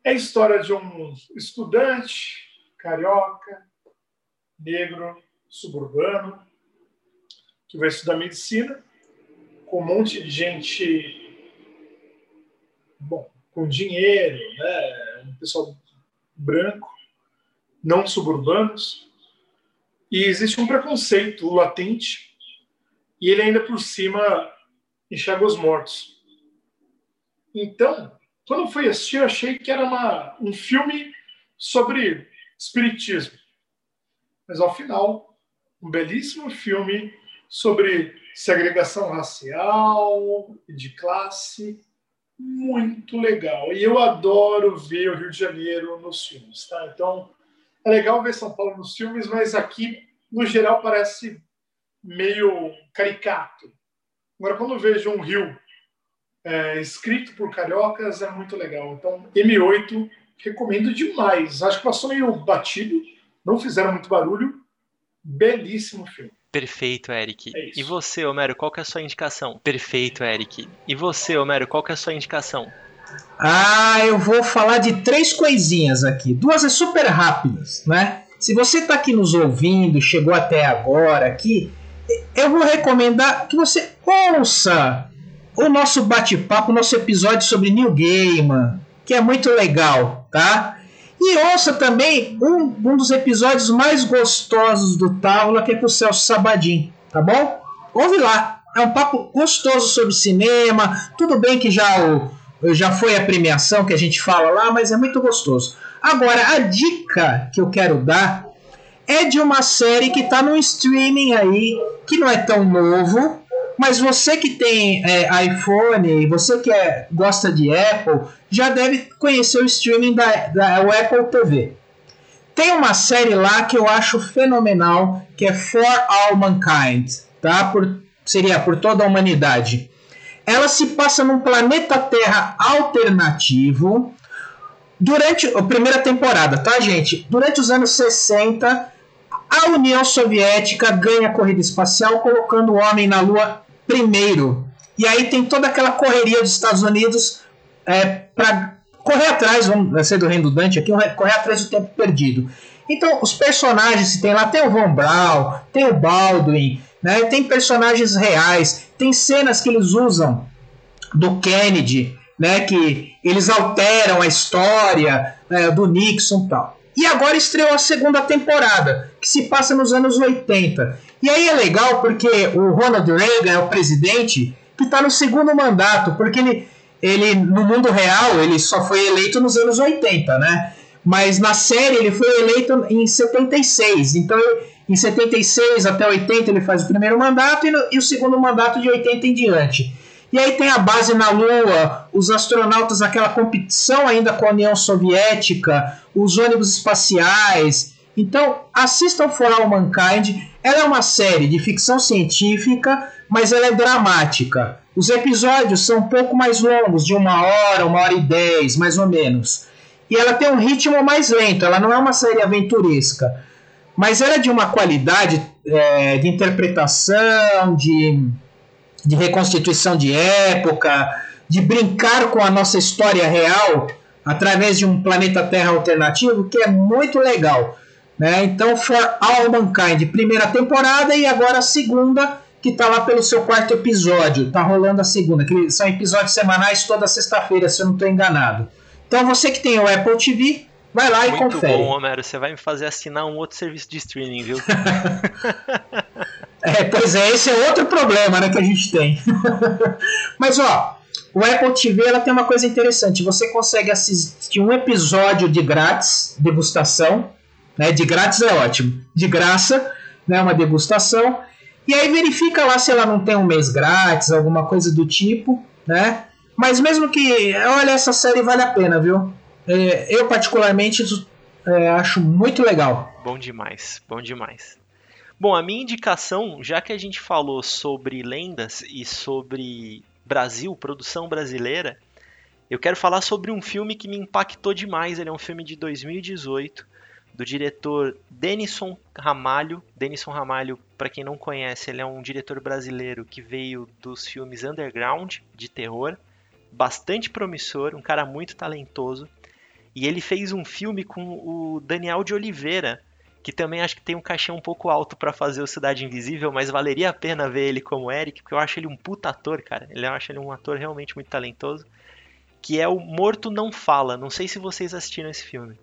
É a história de um estudante carioca, negro, suburbano, que vai estudar medicina, com um monte de gente bom, com dinheiro, né? um pessoal branco, não suburbanos, e existe um preconceito latente, e ele ainda por cima enxerga os mortos. Então, quando eu fui assistir, eu achei que era uma, um filme sobre espiritismo. Mas ao final, um belíssimo filme sobre segregação racial de classe, muito legal. E eu adoro ver o Rio de Janeiro nos filmes, tá? Então, é legal ver São Paulo nos filmes, mas aqui, no geral, parece meio caricato. Agora, quando eu vejo um Rio é, escrito por cariocas, é muito legal. Então, M8, recomendo demais. Acho que passou meio batido, não fizeram muito barulho. Belíssimo filme. Perfeito, Eric. É e você, Homero, qual que é a sua indicação? Perfeito, Eric. E você, Homero, qual que é a sua indicação? Ah, eu vou falar de três coisinhas aqui. Duas é super rápidas, né? Se você está aqui nos ouvindo, chegou até agora aqui, eu vou recomendar que você ouça o nosso bate-papo, o nosso episódio sobre New Gaiman, que é muito legal, tá? E ouça também um, um dos episódios mais gostosos do Távola, que é com o Celso Sabadim, tá bom? Ouve lá. É um papo gostoso sobre cinema. Tudo bem que já, o, já foi a premiação que a gente fala lá, mas é muito gostoso. Agora, a dica que eu quero dar é de uma série que está no streaming aí, que não é tão novo, mas você que tem é, iPhone, você que é, gosta de Apple, já deve conhecer o streaming da, da Apple TV. Tem uma série lá que eu acho fenomenal, que é For All Mankind, tá? Por, seria por toda a humanidade. Ela se passa num planeta Terra alternativo durante a primeira temporada, tá, gente? Durante os anos 60, a União Soviética ganha a corrida espacial colocando o homem na Lua primeiro. E aí tem toda aquela correria dos Estados Unidos é, para correr atrás, vamos ser do redundante aqui, correr atrás do tempo perdido. Então, os personagens que tem lá, tem o Von Braun, tem o Baldwin, né, tem personagens reais, tem cenas que eles usam do Kennedy, né, que eles alteram a história né, do Nixon e tal. E agora estreou a segunda temporada, que se passa nos anos 80. E aí é legal porque o Ronald Reagan é o presidente que está no segundo mandato, porque ele, ele, no mundo real, ele só foi eleito nos anos 80, né? Mas na série ele foi eleito em 76. Então, em 76 até 80 ele faz o primeiro mandato e, no, e o segundo mandato de 80 em diante. E aí tem a base na Lua, os astronautas, aquela competição ainda com a União Soviética, os ônibus espaciais. Então, assistam For All Mankind ela é uma série de ficção científica, mas ela é dramática. Os episódios são um pouco mais longos, de uma hora, uma hora e dez, mais ou menos. E ela tem um ritmo mais lento, ela não é uma série aventuresca. Mas ela é de uma qualidade é, de interpretação, de, de reconstituição de época, de brincar com a nossa história real através de um planeta Terra alternativo que é muito legal. Né? Então, For All Mankind, primeira temporada e agora a segunda, que está lá pelo seu quarto episódio. Tá rolando a segunda, que são episódios semanais toda sexta-feira, se eu não estou enganado. Então, você que tem o Apple TV, vai lá Muito e confere. Muito bom, Homero. Você vai me fazer assinar um outro serviço de streaming, viu? é, pois é, esse é outro problema né, que a gente tem. Mas, ó, o Apple TV ela tem uma coisa interessante. Você consegue assistir um episódio de grátis, degustação, né? De grátis é ótimo. De graça, né? Uma degustação. E aí verifica lá se ela não tem um mês grátis, alguma coisa do tipo, né? Mas mesmo que, olha, essa série vale a pena, viu? É, eu particularmente é, acho muito legal. Bom demais, bom demais. Bom, a minha indicação, já que a gente falou sobre lendas e sobre Brasil, produção brasileira, eu quero falar sobre um filme que me impactou demais. Ele é um filme de 2018 do diretor Denison Ramalho. Denison Ramalho, para quem não conhece, ele é um diretor brasileiro que veio dos filmes underground de terror, bastante promissor, um cara muito talentoso. E ele fez um filme com o Daniel de Oliveira, que também acho que tem um cachê um pouco alto para fazer o Cidade Invisível, mas valeria a pena ver ele como Eric, porque eu acho ele um puta ator, cara. Ele eu acho ele um ator realmente muito talentoso. Que é o Morto Não Fala. Não sei se vocês assistiram esse filme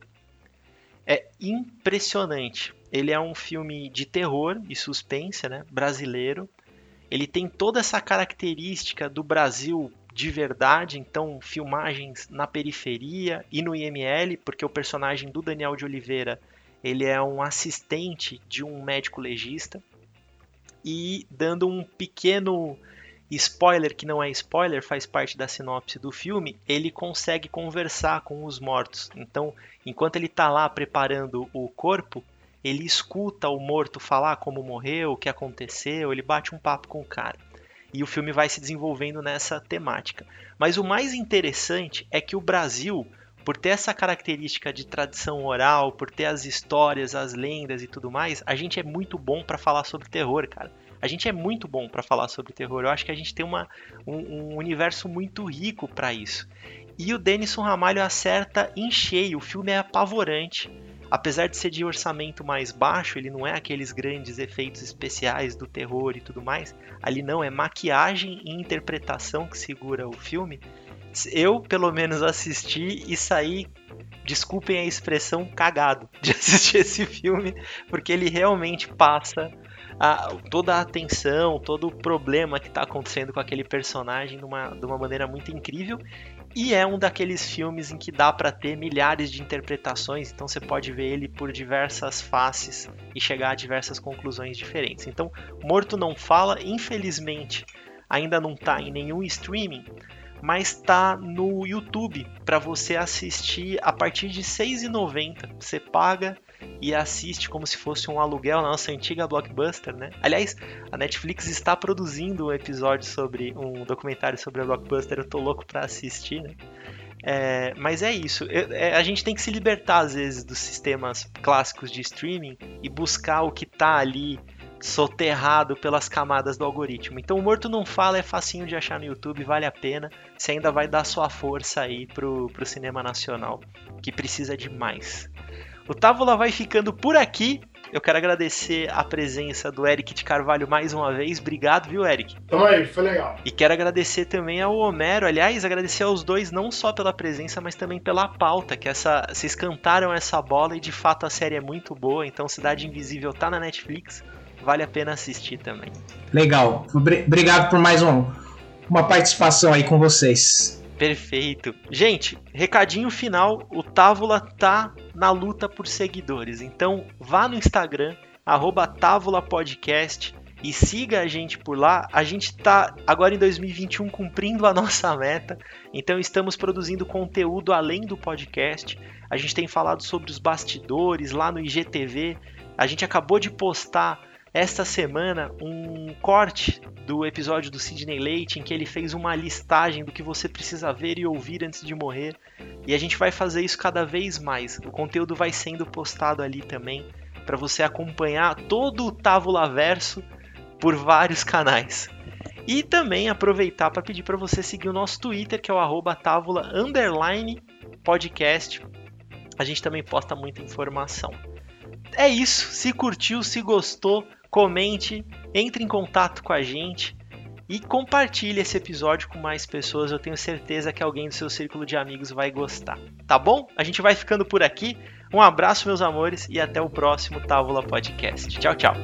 é impressionante. Ele é um filme de terror e suspense, né, brasileiro. Ele tem toda essa característica do Brasil de verdade, então filmagens na periferia e no IML, porque o personagem do Daniel de Oliveira, ele é um assistente de um médico legista e dando um pequeno spoiler que não é spoiler, faz parte da sinopse do filme, ele consegue conversar com os mortos. Então, enquanto ele está lá preparando o corpo, ele escuta o morto falar como morreu, o que aconteceu, ele bate um papo com o cara. E o filme vai se desenvolvendo nessa temática. Mas o mais interessante é que o Brasil, por ter essa característica de tradição oral, por ter as histórias, as lendas e tudo mais, a gente é muito bom para falar sobre terror, cara. A gente é muito bom para falar sobre terror. Eu acho que a gente tem uma, um, um universo muito rico para isso. E o Denison Ramalho acerta em cheio. O filme é apavorante. Apesar de ser de orçamento mais baixo, ele não é aqueles grandes efeitos especiais do terror e tudo mais. Ali não, é maquiagem e interpretação que segura o filme. Eu, pelo menos, assisti e saí desculpem a expressão, cagado de assistir esse filme, porque ele realmente passa a, toda a atenção, todo o problema que está acontecendo com aquele personagem de uma, de uma maneira muito incrível. E é um daqueles filmes em que dá para ter milhares de interpretações, então você pode ver ele por diversas faces e chegar a diversas conclusões diferentes. Então, Morto Não Fala, infelizmente, ainda não está em nenhum streaming, mas está no YouTube para você assistir a partir de R$ 6,90. Você paga e assiste como se fosse um aluguel na nossa antiga blockbuster, né? Aliás, a Netflix está produzindo um episódio sobre um documentário sobre a blockbuster, eu tô louco para assistir, né? É, mas é isso, é, a gente tem que se libertar às vezes dos sistemas clássicos de streaming e buscar o que tá ali soterrado pelas camadas do algoritmo. Então o Morto Não Fala é facinho de achar no YouTube, vale a pena. Você ainda vai dar sua força aí pro, pro cinema nacional, que precisa de mais. O Távola vai ficando por aqui. Eu quero agradecer a presença do Eric de Carvalho mais uma vez. Obrigado, viu, Eric? Tamo aí, foi legal. E quero agradecer também ao Homero. Aliás, agradecer aos dois não só pela presença, mas também pela pauta, que essa vocês cantaram essa bola e de fato a série é muito boa. Então, Cidade Invisível tá na Netflix. Vale a pena assistir também. Legal. Obrigado por mais um, uma participação aí com vocês. Perfeito. Gente, recadinho final: o Távola tá na luta por seguidores. Então vá no Instagram, arroba Távola Podcast e siga a gente por lá. A gente está agora em 2021 cumprindo a nossa meta, então estamos produzindo conteúdo além do podcast. A gente tem falado sobre os bastidores lá no IGTV. A gente acabou de postar esta semana um corte do episódio do Sidney Leite em que ele fez uma listagem do que você precisa ver e ouvir antes de morrer. E a gente vai fazer isso cada vez mais. O conteúdo vai sendo postado ali também para você acompanhar todo o Távola Verso por vários canais. E também aproveitar para pedir para você seguir o nosso Twitter, que é o távola podcast. A gente também posta muita informação. É isso. Se curtiu, se gostou, comente, entre em contato com a gente e compartilhe esse episódio com mais pessoas. Eu tenho certeza que alguém do seu círculo de amigos vai gostar. Tá bom? A gente vai ficando por aqui. Um abraço, meus amores, e até o próximo Távola Podcast. Tchau, tchau.